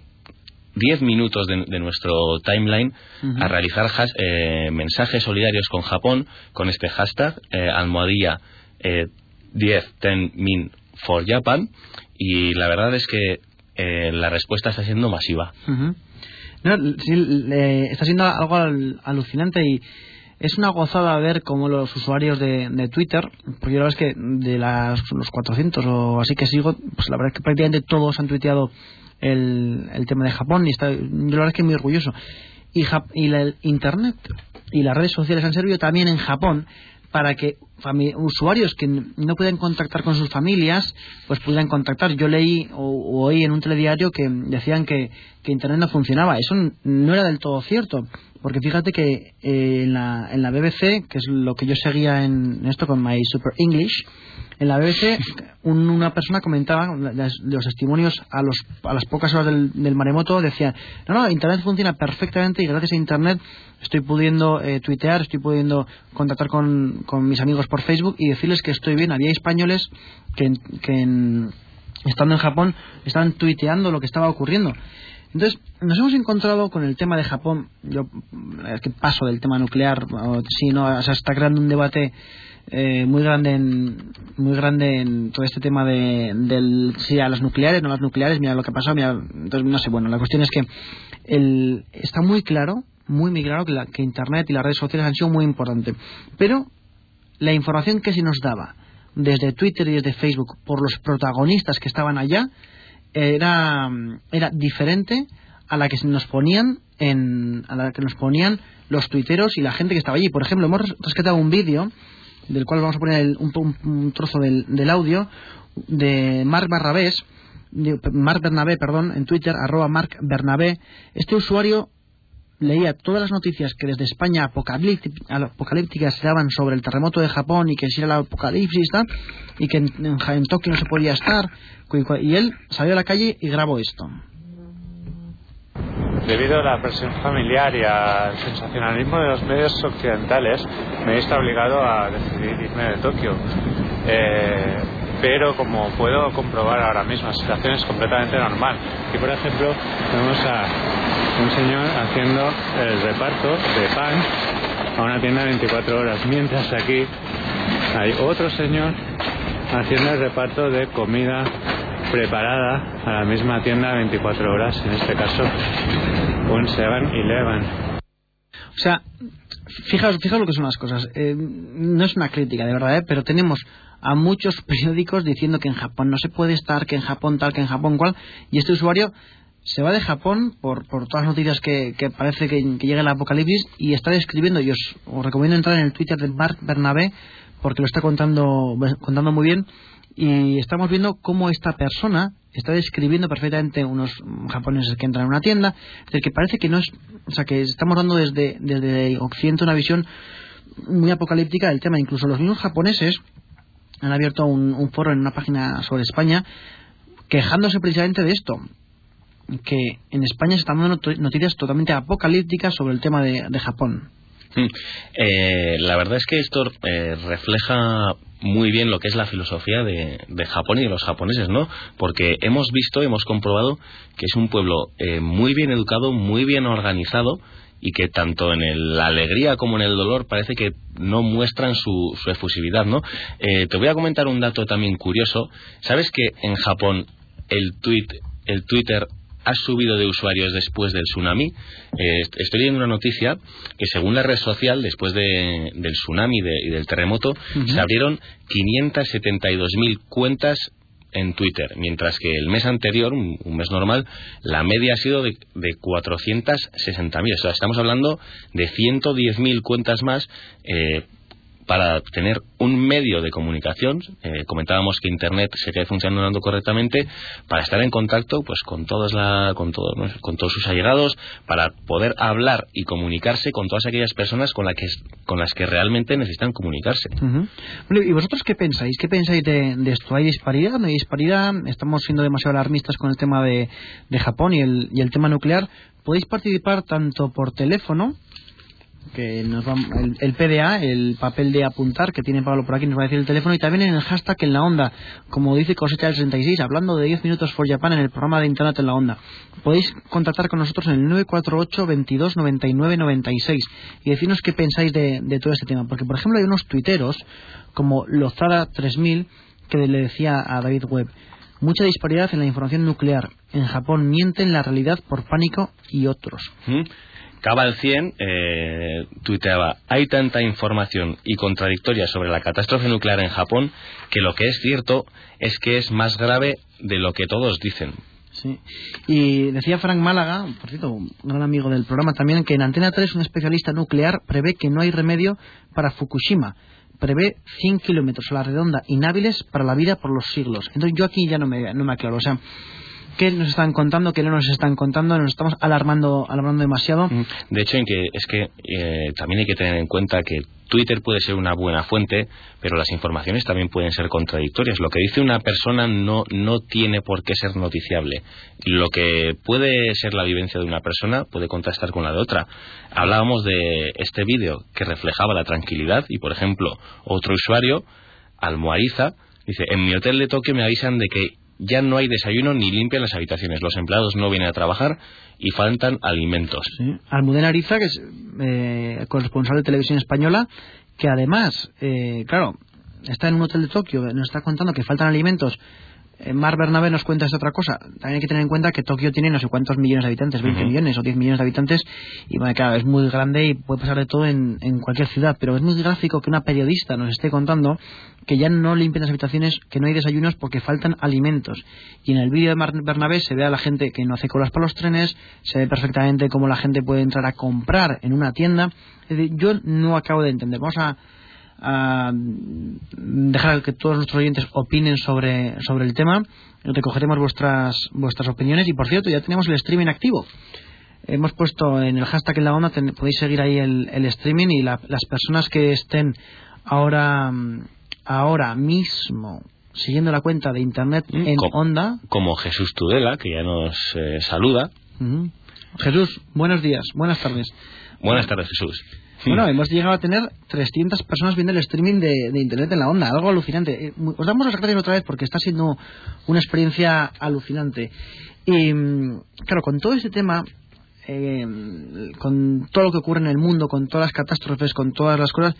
10 minutos de, nuestro timeline a realizar eh, mensajes solidarios con Japón con este hashtag eh, almohadilla 10 10 min for Japan. Y la verdad es que la respuesta está siendo masiva. No, sí, está siendo algo alucinante y es una gozada ver cómo los usuarios de, Twitter, porque la verdad es que de las, los 400 o así que sigo, pues la verdad es que prácticamente todos han tuiteado el, tema de Japón y está, yo la verdad es que muy orgulloso. Y, y el Internet y las redes sociales han servido también en Japón para que usuarios que no pueden contactar con sus familias, pues pudieran contactar. Yo leí o, oí en un telediario que decían que, que Internet no funcionaba. Eso no era del todo cierto, porque fíjate que eh, en, la, en la BBC, que es lo que yo seguía en esto con My Super English, en la BBC una persona comentaba los testimonios a, los, a las pocas horas del, maremoto decía no no internet funciona perfectamente y gracias a internet estoy pudiendo eh, tuitear estoy pudiendo contactar con, con, mis amigos por Facebook y decirles que estoy bien. Había españoles que, que estando en Japón estaban tuiteando lo que estaba ocurriendo. Entonces, nos hemos encontrado con el tema de Japón. Yo, es que paso del tema nuclear, sí, no, o sea, está creando un debate eh, muy grande en, muy grande en todo este tema de del si a las nucleares no las nucleares mira lo que ha pasado mira, entonces no sé bueno la cuestión es que el, está muy claro muy muy claro que, la, que internet y las redes sociales han sido muy importantes. Pero la información que se nos daba desde Twitter y desde Facebook por los protagonistas que estaban allá era, era diferente a la que nos ponían en, a la que nos ponían los tuiteros y la gente que estaba allí. Por ejemplo, hemos rescatado un vídeo del cual vamos a poner un, trozo del, del, audio de Marc Barrabés, Marc Bernabé, perdón, en Twitter, arroba Marc Bernabé. Este usuario leía todas las noticias que desde España apocalípticas se daban sobre el terremoto de Japón y que si era el apocalipsis y que en, Tokio no se podía estar y él salió a la calle y grabó esto. Debido a la presión familiar y al sensacionalismo de los medios occidentales me he visto obligado a decidir irme de Tokio. Eh, pero como puedo comprobar ahora mismo la situación es completamente normal y por ejemplo tenemos a un señor haciendo el reparto de pan a una tienda de 24 horas, mientras aquí hay otro señor haciendo el reparto de comida preparada a la misma tienda de 24 horas, en este caso un 7-Eleven. O sea, fijaos, fijaos lo que son las cosas. Eh, no es una crítica, de verdad, ¿eh? pero tenemos a muchos periódicos diciendo que en Japón no se puede estar, que en Japón tal, que en Japón cual, y este usuario se va de Japón por, por todas las noticias que, parece que, llega el apocalipsis y está describiendo, y os, recomiendo entrar en el Twitter de Mark Bernabé porque lo está contando, contando muy bien y estamos viendo cómo esta persona está describiendo perfectamente unos japoneses que entran en una tienda, es que parece que no es, o sea, que estamos dando desde, desde Occidente una visión muy apocalíptica del tema, incluso los mismos japoneses han abierto un foro en una página sobre España quejándose precisamente de esto, que en España se están dando noticias totalmente apocalípticas sobre el tema de, Japón. Hmm. Eh, la verdad es que esto eh, refleja muy bien lo que es la filosofía de, Japón y de los japoneses, ¿no? Porque hemos visto, hemos comprobado que es un pueblo eh, muy bien educado, muy bien organizado y que tanto en la alegría como en el dolor parece que no muestran su, efusividad, ¿no? te voy a comentar un dato también curioso. ¿Sabes que en Japón el tweet, el Twitter ha subido de usuarios después del tsunami. Eh, estoy leyendo una noticia que según la red social, después del tsunami y del terremoto, se abrieron 572.000 cuentas en Twitter, mientras que el mes anterior, un, mes normal, la media ha sido de, de 460.000. O sea, estamos hablando de 110.000 cuentas más eh, para tener un medio de comunicación, eh, comentábamos que Internet se quede funcionando correctamente, para estar en contacto pues con todos la, con todos con todos sus allegados, para poder hablar y comunicarse con todas aquellas personas con, la que, con las que realmente necesitan comunicarse. ¿Y vosotros qué pensáis? ¿Qué pensáis de, esto? ¿Hay disparidad? ¿No hay disparidad? Estamos siendo demasiado alarmistas con el tema de, de Japón y el, y el tema nuclear. Podéis participar tanto por teléfono que nos va, el, PDA, el papel de apuntar que tiene Pablo por aquí, nos va a decir el teléfono y también en el hashtag en la onda, como dice Cosecha del 66, hablando de 10 minutos for Japan en el programa de Internet en la onda. Podéis contactar con nosotros en el 948 22 99 96 y decirnos qué pensáis de, de todo este tema. Porque, por ejemplo, hay unos tuiteros como Lozada 3000 que le decía a David Webb, mucha disparidad en la información nuclear. En Japón mienten la realidad por pánico y otros. ¿Mm? Cabal 100 eh, tuiteaba, hay tanta información y contradictoria sobre la catástrofe nuclear en Japón que lo que es cierto es que es más grave de lo que todos dicen. Sí. Y decía Frank Málaga, por cierto, un gran amigo del programa también, que en Antena 3 un especialista nuclear prevé que no hay remedio para Fukushima. Prevé 100 kilómetros a la redonda inhábiles para la vida por los siglos. Entonces yo aquí ya no me, no me aclaro. O sea, qué nos están contando, qué no nos están contando, nos estamos alarmando, alarmando demasiado. Mm. De hecho, en que, es que eh, también hay que tener en cuenta que Twitter puede ser una buena fuente, pero las informaciones también pueden ser contradictorias. Lo que dice una persona no, no tiene por qué ser noticiable. Lo que puede ser la vivencia de una persona puede contrastar con la de otra. Hablábamos de este vídeo que reflejaba la tranquilidad y, por ejemplo, otro usuario, Almoariza, dice, en mi hotel de Tokio me avisan de que ya no hay desayuno ni limpian las habitaciones. Los empleados no vienen a trabajar y faltan alimentos. Sí. Almudena Ariza, que es eh, corresponsal de televisión española, que además, eh, claro, está en un hotel de Tokio, nos está contando que faltan alimentos Mar Bernabé nos cuenta esta otra cosa. También hay que tener en cuenta que Tokio tiene no sé cuántos millones de habitantes, 20 millones o 10 millones de habitantes, y bueno, claro, es muy grande y puede pasar de todo en, en, cualquier ciudad, pero es muy gráfico que una periodista nos esté contando que ya no limpian las habitaciones, que no hay desayunos porque faltan alimentos. Y en el vídeo de Mar Bernabé se ve a la gente que no hace colas para los trenes, se ve perfectamente cómo la gente puede entrar a comprar en una tienda. Es decir, yo no acabo de entender. Vamos a a dejar que todos nuestros oyentes opinen sobre, sobre el tema. Recogeremos vuestras, vuestras opiniones y, por cierto, ya tenemos el streaming activo. Hemos puesto en el hashtag en la onda, podéis seguir ahí el, el streaming y las personas que estén ahora, ahora mismo siguiendo la cuenta de internet mm, en onda. Como Jesús Tudela, que ya nos eh, saluda. Jesús, buenos días, buenas tardes. Buenas tardes, Jesús. Bueno, hemos llegado a tener 300 personas viendo el streaming de, Internet en la onda, algo alucinante. Eh, os damos las gracias otra vez porque está siendo una experiencia alucinante. Y mm, claro, con todo este tema, eh, con todo lo que ocurre en el mundo, con todas las catástrofes, con todas las cosas,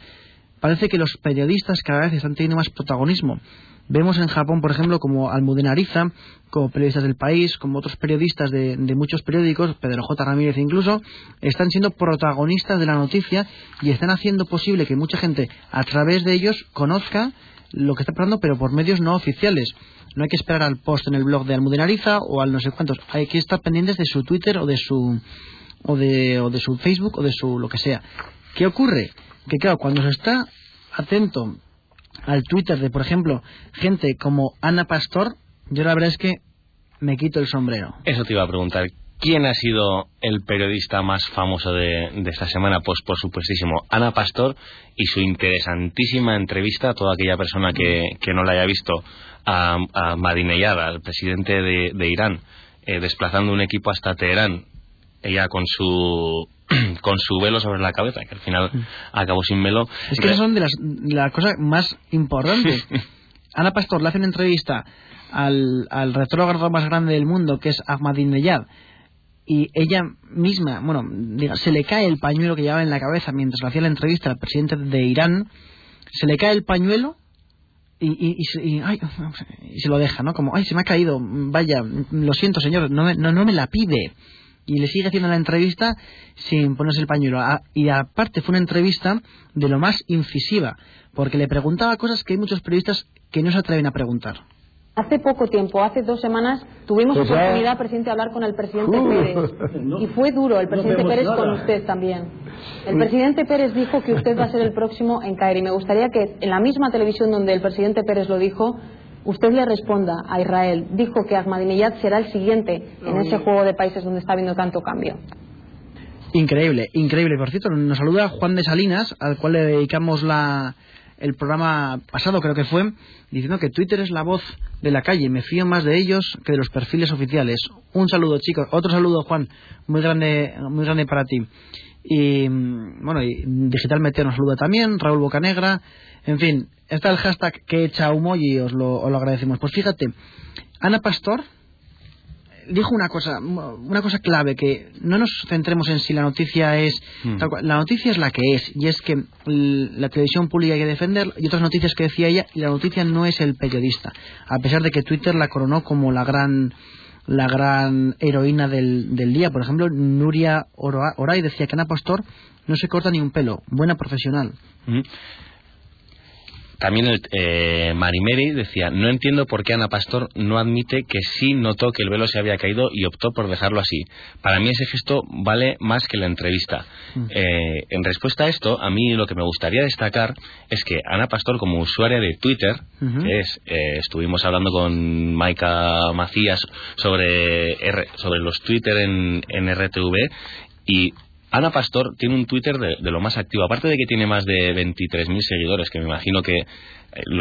parece que los periodistas cada vez están teniendo más protagonismo. Vemos en Japón, por ejemplo, como Almudena Ariza, como periodistas del país, como otros periodistas de, muchos periódicos, Pedro J. Ramírez incluso, están siendo protagonistas de la noticia y están haciendo posible que mucha gente a través de ellos conozca lo que está pasando, pero por medios no oficiales. No hay que esperar al post en el blog de Almudena Ariza o al no sé cuántos. Hay que estar pendientes de su Twitter o de su o de, o de su Facebook o de su lo que sea. ¿Qué ocurre? Que claro, cuando se está atento al Twitter de, por ejemplo, gente como Ana Pastor, yo la verdad es que me quito el sombrero. Eso te iba a preguntar. ¿Quién ha sido el periodista más famoso de, esta semana? Pues por supuestísimo, Ana Pastor y su interesantísima entrevista a toda aquella persona que, no la haya visto a, a Madineyad, al presidente de, Irán, eh, desplazando un equipo hasta Teherán, ella con su con su velo sobre la cabeza, que al final mm. acabó sin velo. Es que esas son de las, la cosa más importante. Ana Pastor le hace una entrevista al, al retrógrado más grande del mundo, que es Ahmadinejad, y ella misma, bueno, diga, se le cae el pañuelo que llevaba en la cabeza mientras le hacía la entrevista al presidente de Irán, se le cae el pañuelo y, y, y, y, se lo deja, ¿no? Como, ay, se me ha caído, vaya, lo siento, señor, no, no, no me la pide y le sigue haciendo la entrevista sin ponerse el pañuelo. Y aparte fue una entrevista de lo más incisiva, porque le preguntaba cosas que hay muchos periodistas que no se atreven a preguntar. Hace poco tiempo, hace dos semanas, tuvimos pues oportunidad, presidente, de hablar con el presidente uh. Pérez. Y fue duro el presidente Pérez con usted también. El presidente Pérez dijo que usted va a ser el próximo en caer. Y me gustaría que en la misma televisión donde el presidente Pérez lo dijo, usted le responda a Israel. Dijo que Ahmadinejad será el siguiente en ese juego de países donde está habiendo tanto cambio. Increíble, increíble. Por cierto, nos saluda Juan de Salinas, al cual le dedicamos la, el programa pasado, creo que fue, diciendo que Twitter es la voz de la calle. Me fío más de ellos que de los perfiles oficiales. Un saludo, chicos. Otro saludo, Juan. Muy grande, muy grande para ti. Y bueno, y Digital Meteo nos saluda también, Raúl Bocanegra. En fin, está el hashtag que echa humo y os lo, os lo agradecemos. Pues fíjate, Ana Pastor dijo una cosa, una cosa clave, que no nos centremos en si la noticia es... Hmm. La noticia es la que es, y es que la televisión pública hay que defender, y otras noticias que decía ella, y la noticia no es el periodista, a pesar de que Twitter la coronó como la gran la gran heroína del, del día. Por ejemplo, Nuria Oray decía que Ana Pastor no se corta ni un pelo, buena profesional. También el, eh, Marimeri decía, no entiendo por qué Ana Pastor no admite que sí notó que el velo se había caído y optó por dejarlo así. Para mí ese gesto vale más que la entrevista. Mm. Eh, en respuesta a esto, a mí lo que me gustaría destacar es que Ana Pastor, como usuaria de Twitter, es, eh, estuvimos hablando con Maika Macías sobre, sobre los Twitter en, en RTV y Ana Pastor tiene un Twitter de, lo más activo. Aparte de que tiene más de 23.000 seguidores, que me imagino que eh,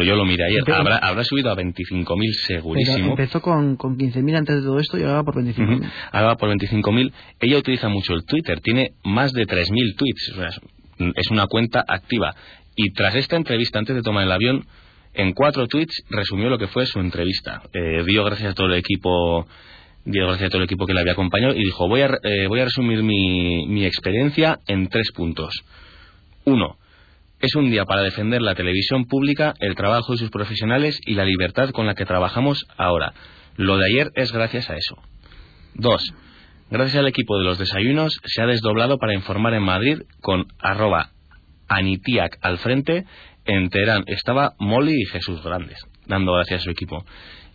yo lo miré ayer, habrá, subido a 25.000 segurísimo. empezó con, con 15.000 antes de todo esto y ahora va por 25.000. Ahora va por 25.000. Ella utiliza mucho el Twitter, tiene más de 3.000 tweets. es una cuenta activa. Y tras esta entrevista, antes de tomar el avión, en cuatro tweets resumió lo que fue su entrevista. Eh, dio gracias a todo el equipo dio gracias a todo el equipo que le había acompañado y dijo, voy a, eh, voy a resumir mi, mi experiencia en tres puntos. Uno, Es un día para defender la televisión pública, el trabajo de sus profesionales y la libertad con la que trabajamos ahora. Lo de ayer es gracias a eso. 2. Gracias al equipo de los desayunos se ha desdoblado para informar en Madrid con arroba anitiac al frente. En Teherán estaba Molly y Jesús Grandes, dando gracias a su equipo.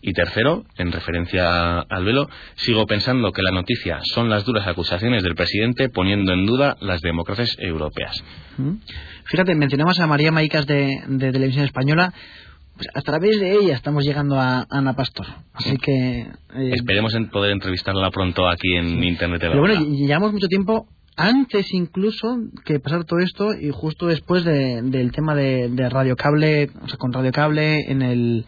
Y tercero, en referencia al velo, sigo pensando que la noticia son las duras acusaciones del presidente poniendo en duda las democracias europeas. Mm. Fíjate, mencionamos a María Maicas de, Televisión Española. Pues a través de ella estamos llegando a Ana Pastor. Así que. Eh, Esperemos en poder entrevistarla pronto aquí en Internet. Pero bueno, llevamos mucho tiempo antes incluso que pasar todo esto y justo después del tema de, de Radio Cable, o sea, con Radio Cable en el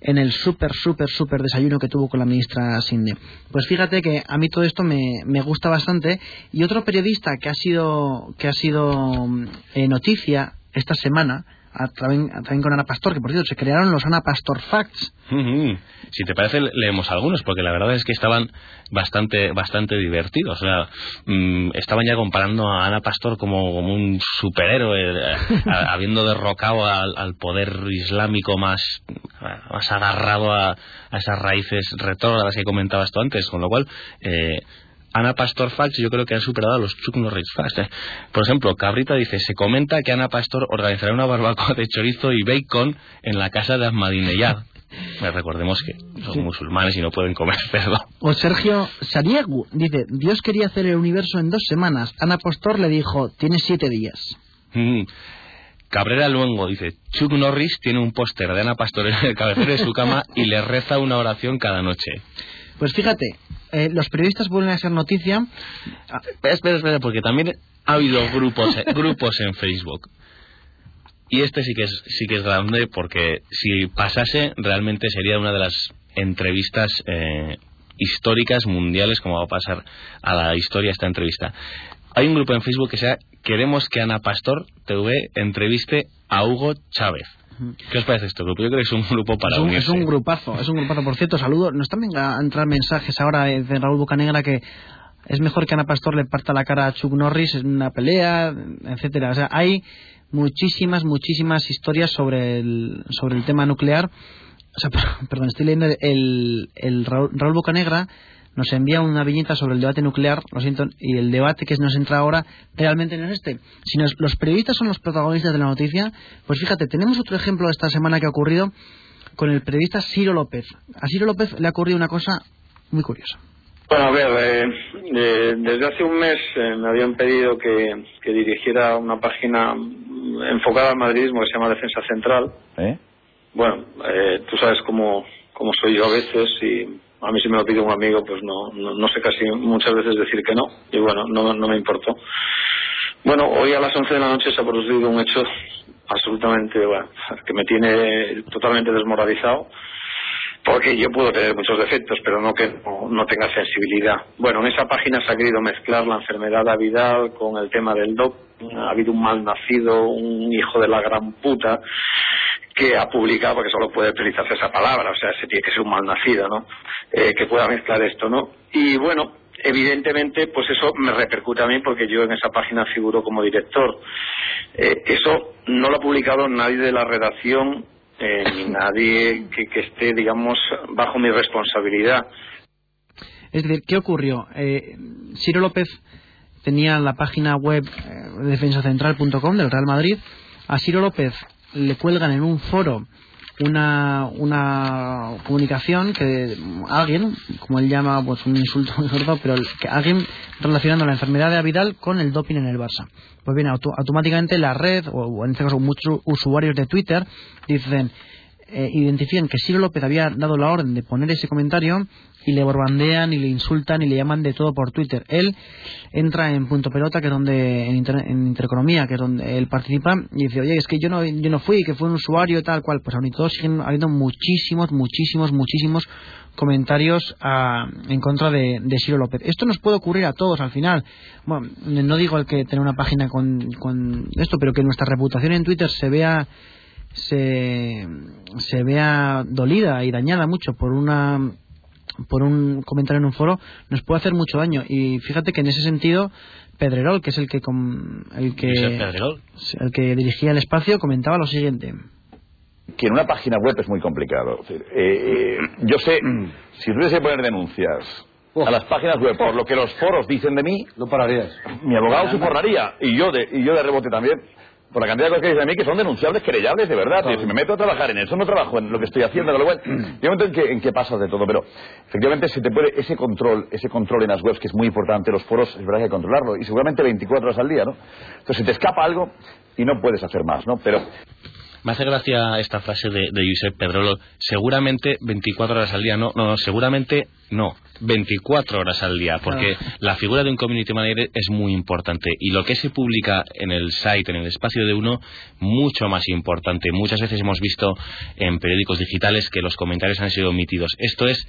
en el súper, súper, súper desayuno que tuvo con la ministra Sinde. Pues fíjate que a mí todo esto me, me gusta bastante. Y otro periodista que ha sido, que ha sido eh, noticia esta semana también, con Ana Pastor, que por cierto se crearon los Ana Pastor Facts. Si te parece, leemos algunos, porque la verdad es que estaban bastante bastante divertidos. O sea, mm, estaban ya comparando a Ana Pastor como, un superhéroe, eh, habiendo derrocado al, poder islámico más, más agarrado a, a esas raíces retrógradas que comentabas tú antes, con lo cual. Eh, Ana Pastor Facts yo creo que han superado a los Chuck Norris Facts. ¿eh? Por ejemplo, Cabrita dice, se comenta que Ana Pastor organizará una barbacoa de chorizo y bacon en la casa de Ahmadinejad. Recordemos que son musulmanes y no pueden comer cerdo. O Sergio Sariegu dice, Dios quería hacer el universo en dos semanas. Ana Pastor le dijo, tiene siete días. Mm. Cabrera Luengo dice, Chuck Norris tiene un póster de Ana Pastor en el cabecero de su cama y le reza una oración cada noche. Pues fíjate, eh, los periodistas vuelven a ser noticia. Ah, espera, espera, porque también ha habido grupos, eh, grupos en Facebook. Y este sí que es sí que es grande porque si pasase realmente sería una de las entrevistas eh, históricas mundiales como va a pasar a la historia esta entrevista. Hay un grupo en Facebook que sea Queremos que Ana Pastor TV entreviste a Hugo Chávez. ¿Qué os parece este grupo? Yo creo que es un grupo para es un, Es un grupazo, es un grupazo. Por cierto, saludo. Nos están a entrar mensajes ahora de Raúl Bocanegra que es mejor que Ana Pastor le parta la cara a Chuck Norris en una pelea, etcétera. O sea, hay muchísimas, muchísimas historias sobre el, sobre el tema nuclear. O sea, perdón, estoy leyendo el, el Raúl, Raúl Bocanegra nos envía una viñeta sobre el debate nuclear, lo siento, y el debate que nos entra ahora realmente no es este. Si los periodistas son los protagonistas de la noticia, pues fíjate, tenemos otro ejemplo de esta semana que ha ocurrido con el periodista Ciro López. A Ciro López le ha ocurrido una cosa muy curiosa. Bueno, a ver, eh, eh, desde hace un mes eh, me habían pedido que, dirigiera una página enfocada al madridismo que se llama Defensa Central. Bueno, tú sabes cómo, cómo soy yo a veces y a mí si me lo pide un amigo, pues no, no, sé casi muchas veces decir que no. Y bueno, no, no me importó. Bueno, hoy a las 11 de la noche se ha producido un hecho absolutamente, bueno, que me tiene totalmente desmoralizado. Porque yo puedo tener muchos defectos, pero no que no, tenga sensibilidad. Bueno, en esa página se ha querido mezclar la enfermedad de Vidal con el tema del DOC. Ha habido un mal nacido, un hijo de la gran puta, que ha publicado, porque solo puede utilizarse esa palabra, o sea, se tiene que ser un mal nacido, ¿no? Eh, que pueda mezclar esto, ¿no? Y bueno, evidentemente, pues eso me repercute a mí porque yo en esa página figuro como director. Eh, eso no lo ha publicado nadie de la redacción eh, ni nadie que, que, esté, digamos, bajo mi responsabilidad. Es decir, ¿qué ocurrió? Eh, Ciro López tenía la página web defensacentral.com del Real Madrid. A Ciro López le cuelgan en un foro una, una comunicación que alguien, como él llama, pues un insulto muy gordo, pero alguien relacionando la enfermedad de Avidal con el doping en el Barça. Pues bien, automáticamente la red, o en este caso muchos usuarios de Twitter, dicen, eh, identifican que Ciro López había dado la orden de poner ese comentario y le borbandean y le insultan y le llaman de todo por Twitter. Él entra en Punto Pelota, que es donde en, Intereconomía, que es donde él participa, y dice, oye, es que yo no, yo no fui, que fue un usuario tal cual. Pues aún todos siguen habiendo muchísimos, muchísimos, muchísimos comentarios ah, en contra de, de Ciro López. Esto nos puede ocurrir a todos al final. Bueno, no digo el que tener una página con, con esto, pero que nuestra reputación en Twitter se vea se, se vea dolida y dañada mucho por una por un comentario en un foro nos puede hacer mucho daño. Y fíjate que en ese sentido, Pedrerol, que es el que, el que, el que dirigía el espacio, comentaba lo siguiente que en una página web es muy complicado. Eh, eh, yo sé, si tuviese que poner denuncias a las páginas web por lo que los foros dicen de mí, no pararías. Mi abogado se forraría y yo de, y yo de rebote también por la cantidad de cosas que dicen de mí que son denunciables, querellables de verdad. Si me meto a trabajar en eso, no trabajo en lo que estoy haciendo. Lo bueno, yo en que, en qué pasas de todo, pero efectivamente se te puede ese control, ese control en las webs que es muy importante, los foros es verdad que hay que controlarlo y seguramente 24 horas al día, ¿no? Entonces se te escapa algo y no puedes hacer más, ¿no? Pero me hace gracia esta frase de, de Josep Pedrolo. Seguramente 24 horas al día. No, no, no, seguramente no. 24 horas al día. Porque la figura de un community manager es muy importante. Y lo que se publica en el site, en el espacio de uno, mucho más importante. Muchas veces hemos visto en periódicos digitales que los comentarios han sido omitidos. Esto es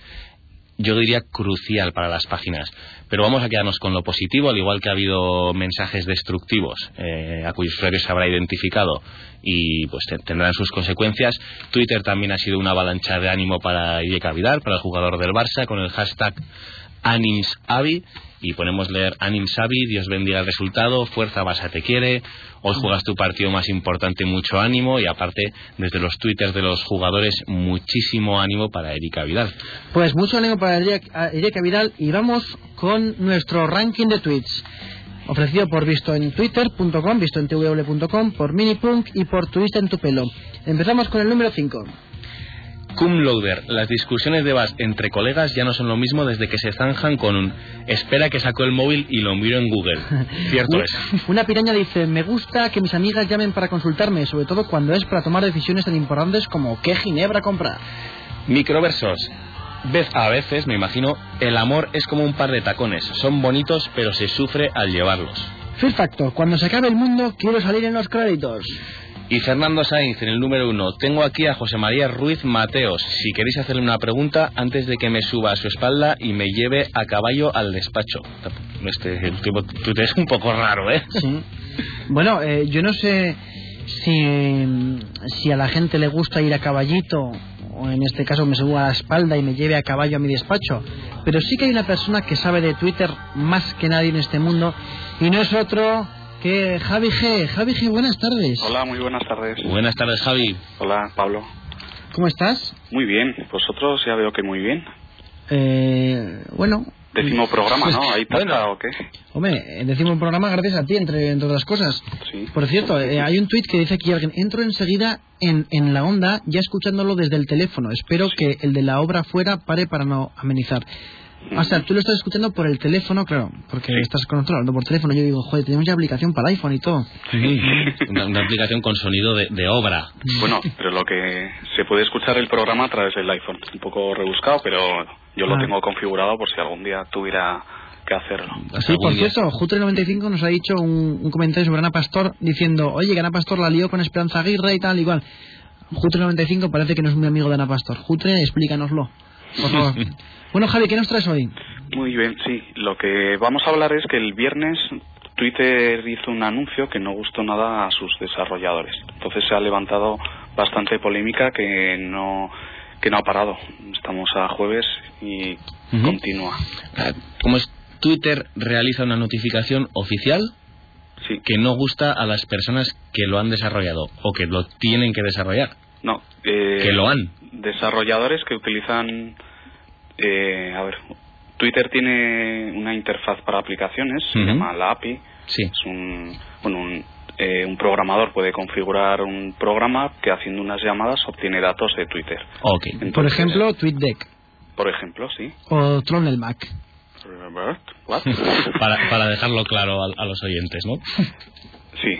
yo diría crucial para las páginas. Pero vamos a quedarnos con lo positivo, al igual que ha habido mensajes destructivos eh, a cuyos usuarios se habrá identificado y pues tendrán sus consecuencias. Twitter también ha sido una avalancha de ánimo para Iker Vidal, para el jugador del Barça, con el hashtag AnimsAvi y ponemos leer Anim Sabi, Dios bendiga el resultado, Fuerza Barça te quiere, hoy juegas tu partido más importante, mucho ánimo y aparte desde los twitters de los jugadores muchísimo ánimo para Erika Vidal. Pues mucho ánimo para Erika Vidal y vamos con nuestro ranking de tweets ofrecido por visto en twitter.com, visto en tw.com, por minipunk y por Twitter en tu pelo. Empezamos con el número 5. Cum lauder, las discusiones de VAS entre colegas ya no son lo mismo desde que se zanjan con un espera que sacó el móvil y lo miro en Google. Cierto es. Una piraña dice, me gusta que mis amigas llamen para consultarme, sobre todo cuando es para tomar decisiones tan importantes como qué ginebra comprar. Microversos. A veces, me imagino, el amor es como un par de tacones. Son bonitos, pero se sufre al llevarlos. Fear Factor. Cuando se acabe el mundo, quiero salir en los créditos. Y Fernando Sainz en el número uno. Tengo aquí a José María Ruiz Mateos. Si queréis hacerle una pregunta antes de que me suba a su espalda y me lleve a caballo al despacho. Este te es un poco raro, ¿eh? Sí. Bueno, eh, yo no sé si, si a la gente le gusta ir a caballito o en este caso me suba a la espalda y me lleve a caballo a mi despacho. Pero sí que hay una persona que sabe de Twitter más que nadie en este mundo y no es otro que Javi G. Javi G, buenas tardes. Hola, muy buenas tardes. Buenas tardes, Javi. Hola, Pablo. ¿Cómo estás? Muy bien. ¿Vosotros ya veo que muy bien? Eh, bueno. Décimo programa, ¿no? ¿Ahí bueno, o qué? Hombre, décimo programa gracias a ti, entre, entre otras cosas. Sí. Por cierto, eh, hay un tuit que dice aquí alguien, entro enseguida en, en la onda ya escuchándolo desde el teléfono. Espero que el de la obra fuera pare para no amenizar. O sea, tú lo estás escuchando por el teléfono, claro, porque estás controlando por teléfono. Yo digo, joder, tenemos ya aplicación para iPhone y todo. Sí, una, aplicación con sonido de, obra. Bueno, pero lo que se puede escuchar el programa a través del iPhone. Un poco rebuscado, pero yo lo ah. tengo configurado por si algún día tuviera que hacerlo. Sí, por cierto, Jutre95 nos ha dicho un, comentario sobre Ana Pastor diciendo, oye, que Ana Pastor la lió con Esperanza Aguirre y tal, igual. Jutre95 parece que no es muy amigo de Ana Pastor. Jutre, explícanoslo, por favor. Bueno, Javi, ¿qué nos traes hoy? Muy bien, sí. Lo que vamos a hablar es que el viernes Twitter hizo un anuncio que no gustó nada a sus desarrolladores. Entonces se ha levantado bastante polémica que no que no ha parado. Estamos a jueves y continúa. Ah, ¿Cómo es? Twitter realiza una notificación oficial sí. que no gusta a las personas que lo han desarrollado o que lo tienen que desarrollar. No. Eh, que lo han. Desarrolladores que utilizan eh, a ver, Twitter tiene una interfaz para aplicaciones, se llama la API. Sí. Es un, bueno, un, eh, un, programador puede configurar un programa que haciendo unas llamadas obtiene datos de Twitter. Okay. por ejemplo, TweetDeck. Por ejemplo, sí. O Tron Mac. para, para dejarlo claro a, a los oyentes, ¿no? Sí.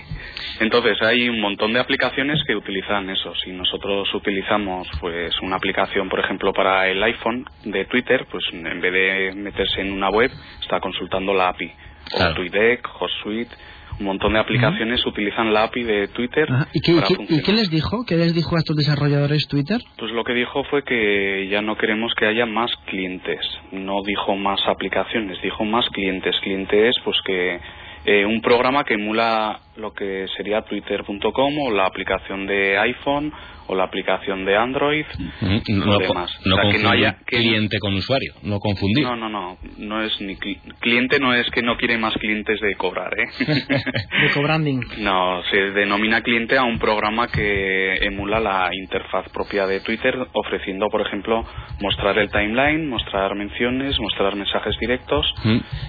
Entonces hay un montón de aplicaciones que utilizan eso. Si nosotros utilizamos pues una aplicación, por ejemplo, para el iPhone de Twitter, pues en vez de meterse en una web, está consultando la API. O TweetDeck, HotSuite, un montón de aplicaciones utilizan la API de Twitter. ¿Y, qué, ¿Y, qué, les dijo? ¿Qué les dijo a estos desarrolladores Twitter? Pues lo que dijo fue que ya no queremos que haya más clientes. No dijo más aplicaciones, dijo más clientes. Clientes, pues que eh, un programa que emula lo que sería twitter.com o la aplicación de iPhone o la aplicación de Android no, demás. no, que no haya cliente con usuario no confundir no no no no es ni cliente no es que no quiere más clientes de cobrar ¿eh? de cobranding no se denomina cliente a un programa que emula la interfaz propia de Twitter ofreciendo por ejemplo mostrar el timeline mostrar menciones mostrar mensajes directos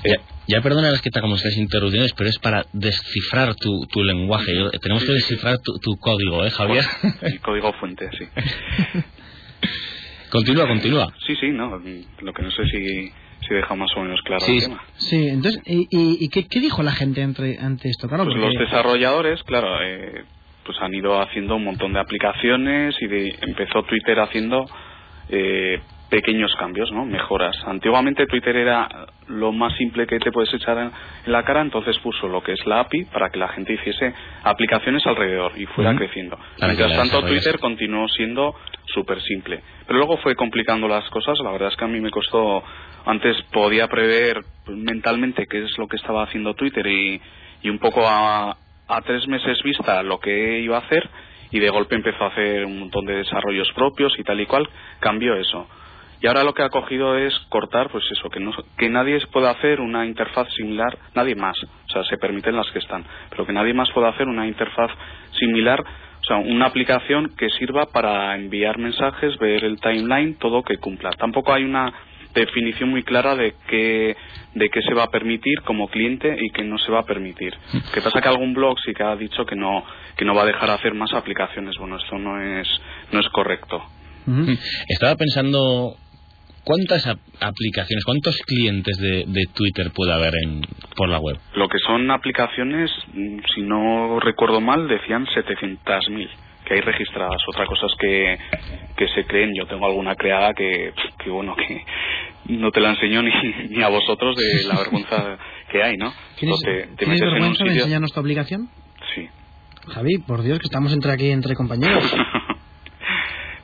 eh, ya perdona las que te hagamos estas interrupciones, pero es para descifrar tu, tu lenguaje. tenemos que descifrar tu, código, ¿eh, Javier? El código fuente, sí. continúa, continúa. Sí, sí, no. Lo que no sé si, si deja más o menos claro el tema. Sí, entonces, ¿y, y qué, qué, dijo la gente ante, ante esto? Claro, pues los desarrolladores, claro, eh, pues han ido haciendo un montón de aplicaciones y de, empezó Twitter haciendo eh, pequeños cambios, ¿no? Mejoras. Antiguamente Twitter era lo más simple que te puedes echar en la cara, entonces puso lo que es la API para que la gente hiciese aplicaciones alrededor y fuera creciendo. Mientras tanto, Twitter continuó siendo súper simple. Pero luego fue complicando las cosas. La verdad es que a mí me costó. Antes podía prever mentalmente qué es lo que estaba haciendo Twitter y, y un poco a, a tres meses vista lo que iba a hacer y de golpe empezó a hacer un montón de desarrollos propios y tal y cual, cambió eso. Y ahora lo que ha cogido es cortar, pues eso, que, no, que nadie pueda hacer una interfaz similar, nadie más, o sea, se permiten las que están, pero que nadie más pueda hacer una interfaz similar, o sea, una aplicación que sirva para enviar mensajes, ver el timeline, todo que cumpla. Tampoco hay una definición muy clara de qué de qué se va a permitir como cliente y qué no se va a permitir. Que pasa que algún blog sí que ha dicho que no que no va a dejar hacer más aplicaciones. Bueno, esto no es no es correcto. Estaba pensando ¿Cuántas aplicaciones, cuántos clientes de, Twitter puede haber en, por la web? Lo que son aplicaciones, mm, si no recuerdo mal, decían 700.000 que hay registradas. Otra cosa es que, que se creen. Yo tengo alguna creada que, que bueno, que no te la enseño ni, ni a vosotros de la vergüenza que hay, ¿no? ¿Tienes, ¿tienes vergüenza de enseñarnos tu aplicación? Sí. Javi, por Dios, que estamos entre aquí entre compañeros.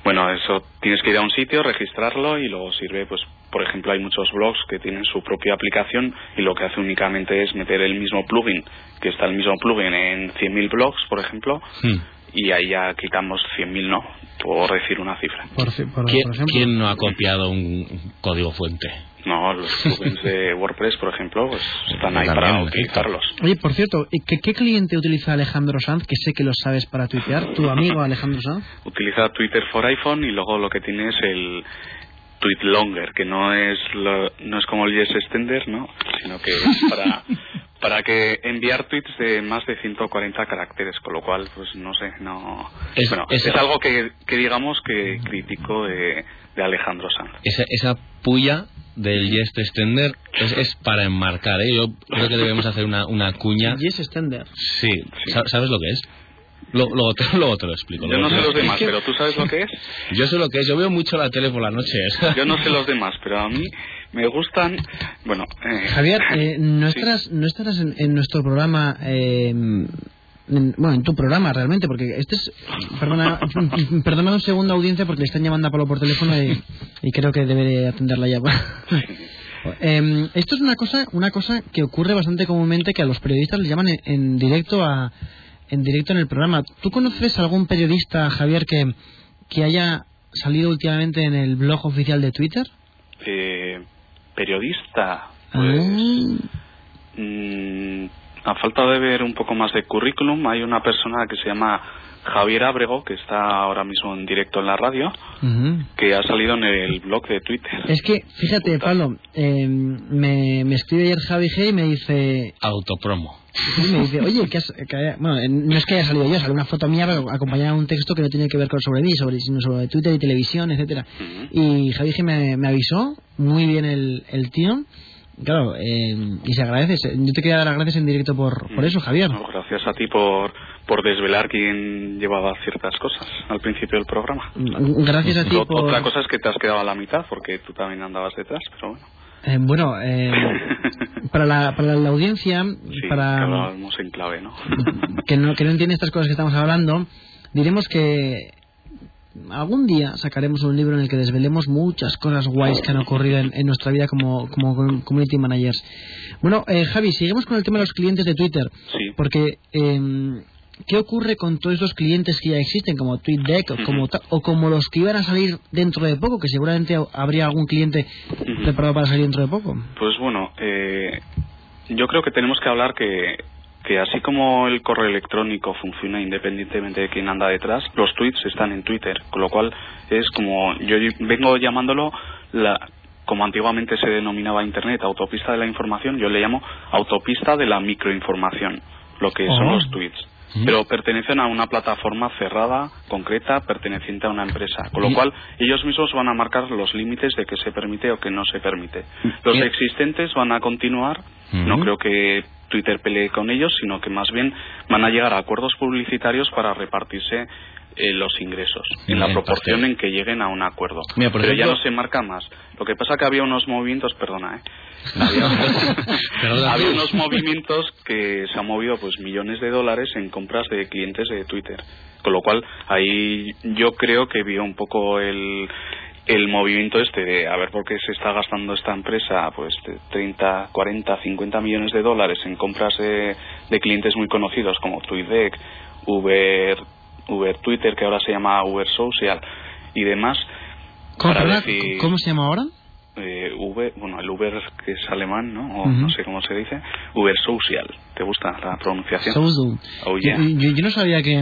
Bueno, eso tienes que ir a un sitio, registrarlo y luego sirve, pues, por ejemplo, hay muchos blogs que tienen su propia aplicación y lo que hace únicamente es meter el mismo plugin, que está el mismo plugin en 100.000 blogs, por ejemplo, hmm. y ahí ya quitamos 100.000, ¿no? Por decir una cifra. ¿Quién no ha copiado un código fuente? No, los plugins de WordPress, por ejemplo, pues están ahí para utilizarlos. Oye, por cierto, ¿qué, ¿qué, cliente utiliza Alejandro Sanz? Que sé que lo sabes para tuitear. ¿Tu amigo Alejandro Sanz? Utiliza Twitter for iPhone y luego lo que tiene es el Tweet Longer, que no es no es como el Yes Extender, ¿no? Sino que es para para que enviar tweets de más de 140 caracteres, con lo cual, pues no sé, no. Es, bueno, es, algo que, que, digamos que critico de, de Alejandro Sanz. Esa, esa puya del Yes Extender es, es, para enmarcar, ¿eh? Yo creo que debemos hacer una, una cuña. Yes Extender. Sí. ¿sabes lo que es? Luego, te, lo explico. Yo no sé los demás, pero ¿tú sabes lo que es? Yo sé lo que es, yo veo mucho la tele por la noche. Yo no sé los demás, pero a mí me gustan. Bueno. Eh, Javier, eh, ¿no estarás, no estarás en, nuestro programa. Eh, bueno, en tu programa realmente, porque este es. Perdona, perdona un segundo, audiencia, porque le están llamando a Pablo por teléfono y, creo que debería atenderla ya. eh, esto es una cosa, una cosa que ocurre bastante comúnmente que a los periodistas les llaman en, directo a en directo en el programa. ¿Tú conoces algún periodista, Javier, que, que haya salido últimamente en el blog oficial de Twitter? Eh, periodista. Pues, ah. mm, a falta de ver un poco más de currículum, hay una persona que se llama Javier Abrego, que está ahora mismo en directo en la radio, que ha salido en el blog de Twitter. Es que, fíjate, Pablo, eh, me, me, escribe ayer Javi G y me dice... Autopromo. Y me dice, oye, que, bueno, no es que haya salido yo, sale una foto mía acompañada de un texto que no tiene que ver con sobre mí, sobre, sino sobre Twitter y televisión, etcétera. Y Javi G me, me, avisó, muy bien el, el tío, Claro, eh, y se agradece. Yo te quería dar las gracias en directo por, por eso, Javier. gracias a ti por, por desvelar quién llevaba ciertas cosas al principio del programa. Gracias a ti por... Otra cosa es que te has quedado a la mitad porque tú también andabas detrás, pero bueno. Eh, bueno, eh, para, la, para la audiencia, para... Que en clave, ¿no? que ¿no? que no entiende estas cosas que estamos hablando, diremos que algún día sacaremos un libro en el que desvelemos muchas cosas guays que han ocurrido en, nuestra vida como, como community managers. Bueno, eh, Javi, seguimos con el tema de los clientes de Twitter. Sí. Porque, eh, ¿qué ocurre con todos esos clientes que ya existen, como TweetDeck o, como, o como los que iban a salir dentro de poco, que seguramente habría algún cliente preparado para salir dentro de poco? Pues bueno, eh, yo creo que tenemos que hablar que que así como el correo electrónico funciona independientemente de quién anda detrás, los tweets están en Twitter, con lo cual es como yo vengo llamándolo la como antiguamente se denominaba Internet, autopista de la información, yo le llamo autopista de la microinformación, lo que son oh. los tweets. Pero pertenecen a una plataforma cerrada, concreta, perteneciente a una empresa. Con lo cual, ellos mismos van a marcar los límites de qué se permite o qué no se permite. Los existentes van a continuar. No creo que Twitter pelee con ellos, sino que más bien van a llegar a acuerdos publicitarios para repartirse eh, los ingresos en la proporción en que lleguen a un acuerdo. Pero ya no se marca más. Lo que pasa que había unos movimientos, perdona, ¿eh? había, unos movimientos que se han movido pues millones de dólares en compras de clientes de Twitter. Con lo cual ahí yo creo que vio un poco el el movimiento este de a ver por qué se está gastando esta empresa pues 30, 40, 50 millones de dólares en compras de, clientes muy conocidos como TweetDeck, Uber, Uber Twitter que ahora se llama Uber Social y demás. ¿Cómo se llama ahora? Eh, Uber, bueno, el Uber que es alemán, ¿no? O no sé cómo se dice, Uber Social. ¿Te gusta la pronunciación? Oh, yo, no sabía que,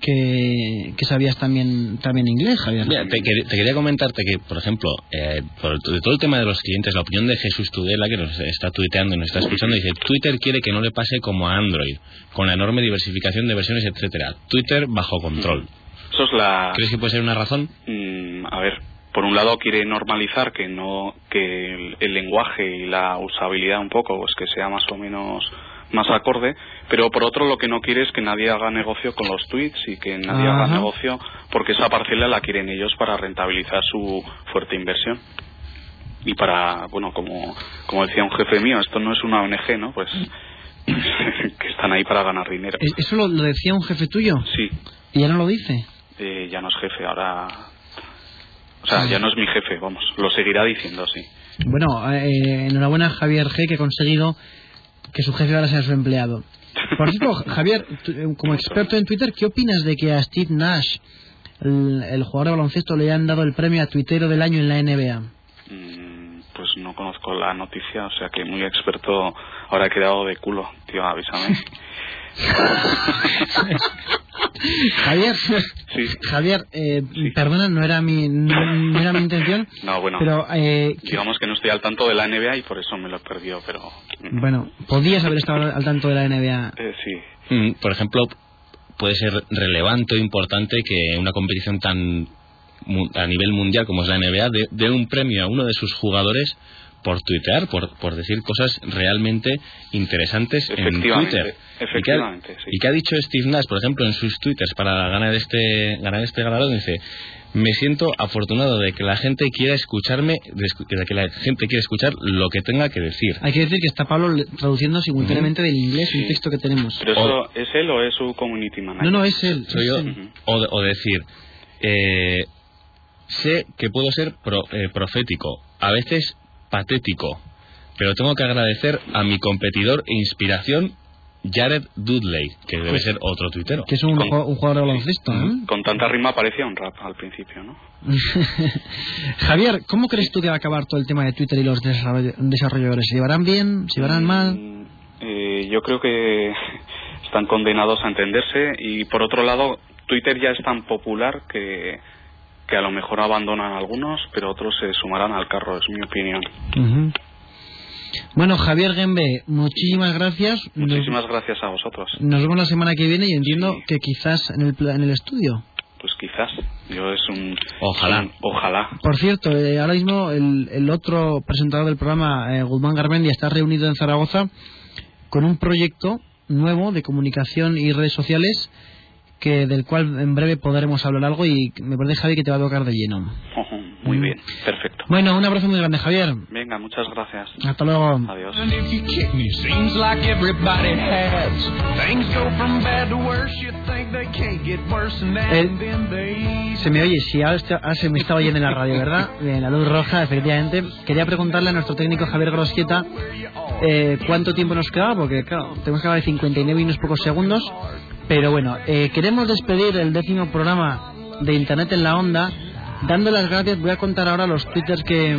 que, sabías también también inglés, Javier. te, quería comentarte que, por ejemplo, eh, de todo el tema de los clientes, la opinión de Jesús Tudela, que nos está tuiteando y nos está escuchando, dice, Twitter quiere que no le pase como a Android, con la enorme diversificación de versiones, etcétera. Twitter bajo control. Eso es la... ¿Crees que puede ser una razón? Mm, a ver, por un lado quiere normalizar que no que el, lenguaje y la usabilidad un poco pues que sea más o menos más acorde pero por otro lo que no quiere es que nadie haga negocio con los tweets y que nadie haga negocio porque esa parcela la quieren ellos para rentabilizar su fuerte inversión. Y para bueno como como decía un jefe mío esto no es una ONG no pues que están ahí para ganar dinero. Eso lo, decía un jefe tuyo sí. Y ya no lo dice eh, ya no es jefe ahora o sea, ya no es mi jefe, vamos, lo seguirá diciendo, sí. Bueno, eh, enhorabuena Javier G, que ha conseguido que su jefe ahora sea su empleado. Por cierto, Javier, eh, como experto en Twitter, ¿qué opinas de que a Steve Nash, el, jugador de baloncesto, le han dado el premio a tuitero del año en la NBA? Mm, pues no conozco la noticia, o sea que muy experto ahora he quedado de culo, tío, avísame. Javier, Javier, eh, perdona, no era mi, no, era mi intención. No, bueno. Pero, eh, digamos que no estoy al tanto de la NBA y por eso me lo he perdido, pero. Mm. Bueno, podías haber estado al tanto de la NBA. Eh, sí. Mm, por ejemplo, puede ser relevante o importante que una competición tan a nivel mundial como es la NBA dé un premio a uno de sus jugadores por tuitear, por, por decir cosas realmente interesantes en Twitter. Efectivamente, y, que ha, dicho Steve Nash, por ejemplo, en sus twitters para ganar este, ganar este galardón, dice, me siento afortunado de que la gente quiera escucharme, de, que la gente quiera escuchar lo que tenga que decir. Hay que decir que está Pablo traduciendo simultáneamente del inglés un texto que tenemos. ¿Pero eso es él o es su community manager? No, no, es él. Soy yo. o, o, decir, eh, sé que puedo ser eh, profético, a veces patético, pero tengo que agradecer a mi competidor e inspiración, Jared Dudley, que debe ser otro tuitero. Que es un, jugador de baloncesto, Con tanta rima parecía un rap al principio, ¿no? Javier, ¿cómo crees tú que va a acabar todo el tema de Twitter y los desarrolladores? ¿Se llevarán bien? ¿Se llevarán mal? Mm, eh, yo creo que están condenados a entenderse y por otro lado, Twitter ya es tan popular que que a lo mejor abandonan algunos, pero otros se sumarán al carro, es mi opinión. Bueno, Javier Gembe, muchísimas gracias. Muchísimas gracias a vosotros. Nos vemos la semana que viene y entiendo que quizás en el, en el estudio. Pues quizás. Yo es un. Ojalá. ojalá. Por cierto, eh, ahora mismo el, el, otro presentador del programa, eh, Guzmán Garmendia, está reunido en Zaragoza con un proyecto nuevo de comunicación y redes sociales que del cual en breve podremos hablar algo y me parece, Javi, que te va a tocar de lleno. Muy bien, perfecto. Bueno, un abrazo muy grande, Javier. Venga, muchas gracias. Hasta luego. Adiós. Eh, se me oye, si ahora, se me estaba oyendo en la radio, ¿verdad? En la luz roja, efectivamente. Quería preguntarle a nuestro técnico Javier Grosquieta eh, cuánto tiempo nos quedaba, porque claro, tenemos que hablar de 59 y unos pocos segundos. Pero bueno, eh, queremos despedir el décimo programa de Internet en la Onda dando las gracias. Voy a contar ahora los twitters que,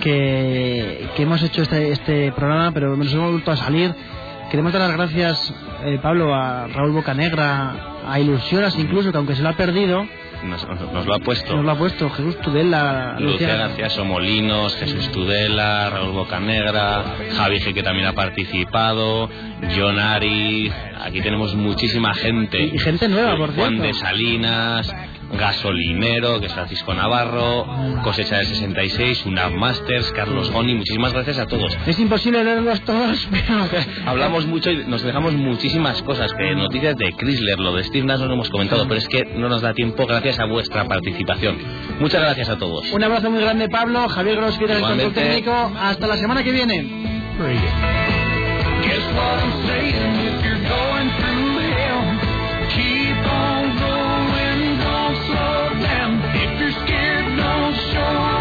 que, hemos hecho este, este programa, pero nos hemos vuelto a salir. Queremos dar las gracias, eh, Pablo, a Raúl Bocanegra, a Ilusionas incluso, que aunque se lo ha perdido, nos, lo ha puesto. Nos lo ha puesto Jesús Tudela. Lucía García Somolinos, Jesús Tudela, Raúl Bocanegra, Javi G que también ha participado, John Ari, aquí tenemos muchísima gente. Y, gente nueva, por cierto. Juan de Salinas, Gasolinero, que es Francisco Navarro, Cosecha del 66, UNAV Masters, Carlos Goni, muchísimas gracias a todos. Es imposible leerlos todos, pero... Hablamos mucho y nos dejamos muchísimas cosas, que noticias de Chrysler, lo de Steve Nash no lo hemos comentado, pero es que no nos da tiempo gracias a vuestra participación. Muchas gracias a todos. Un abrazo muy grande, Pablo, Javier Gross, el técnico. Hasta la semana que viene. Don't slow down. If you're scared, don't show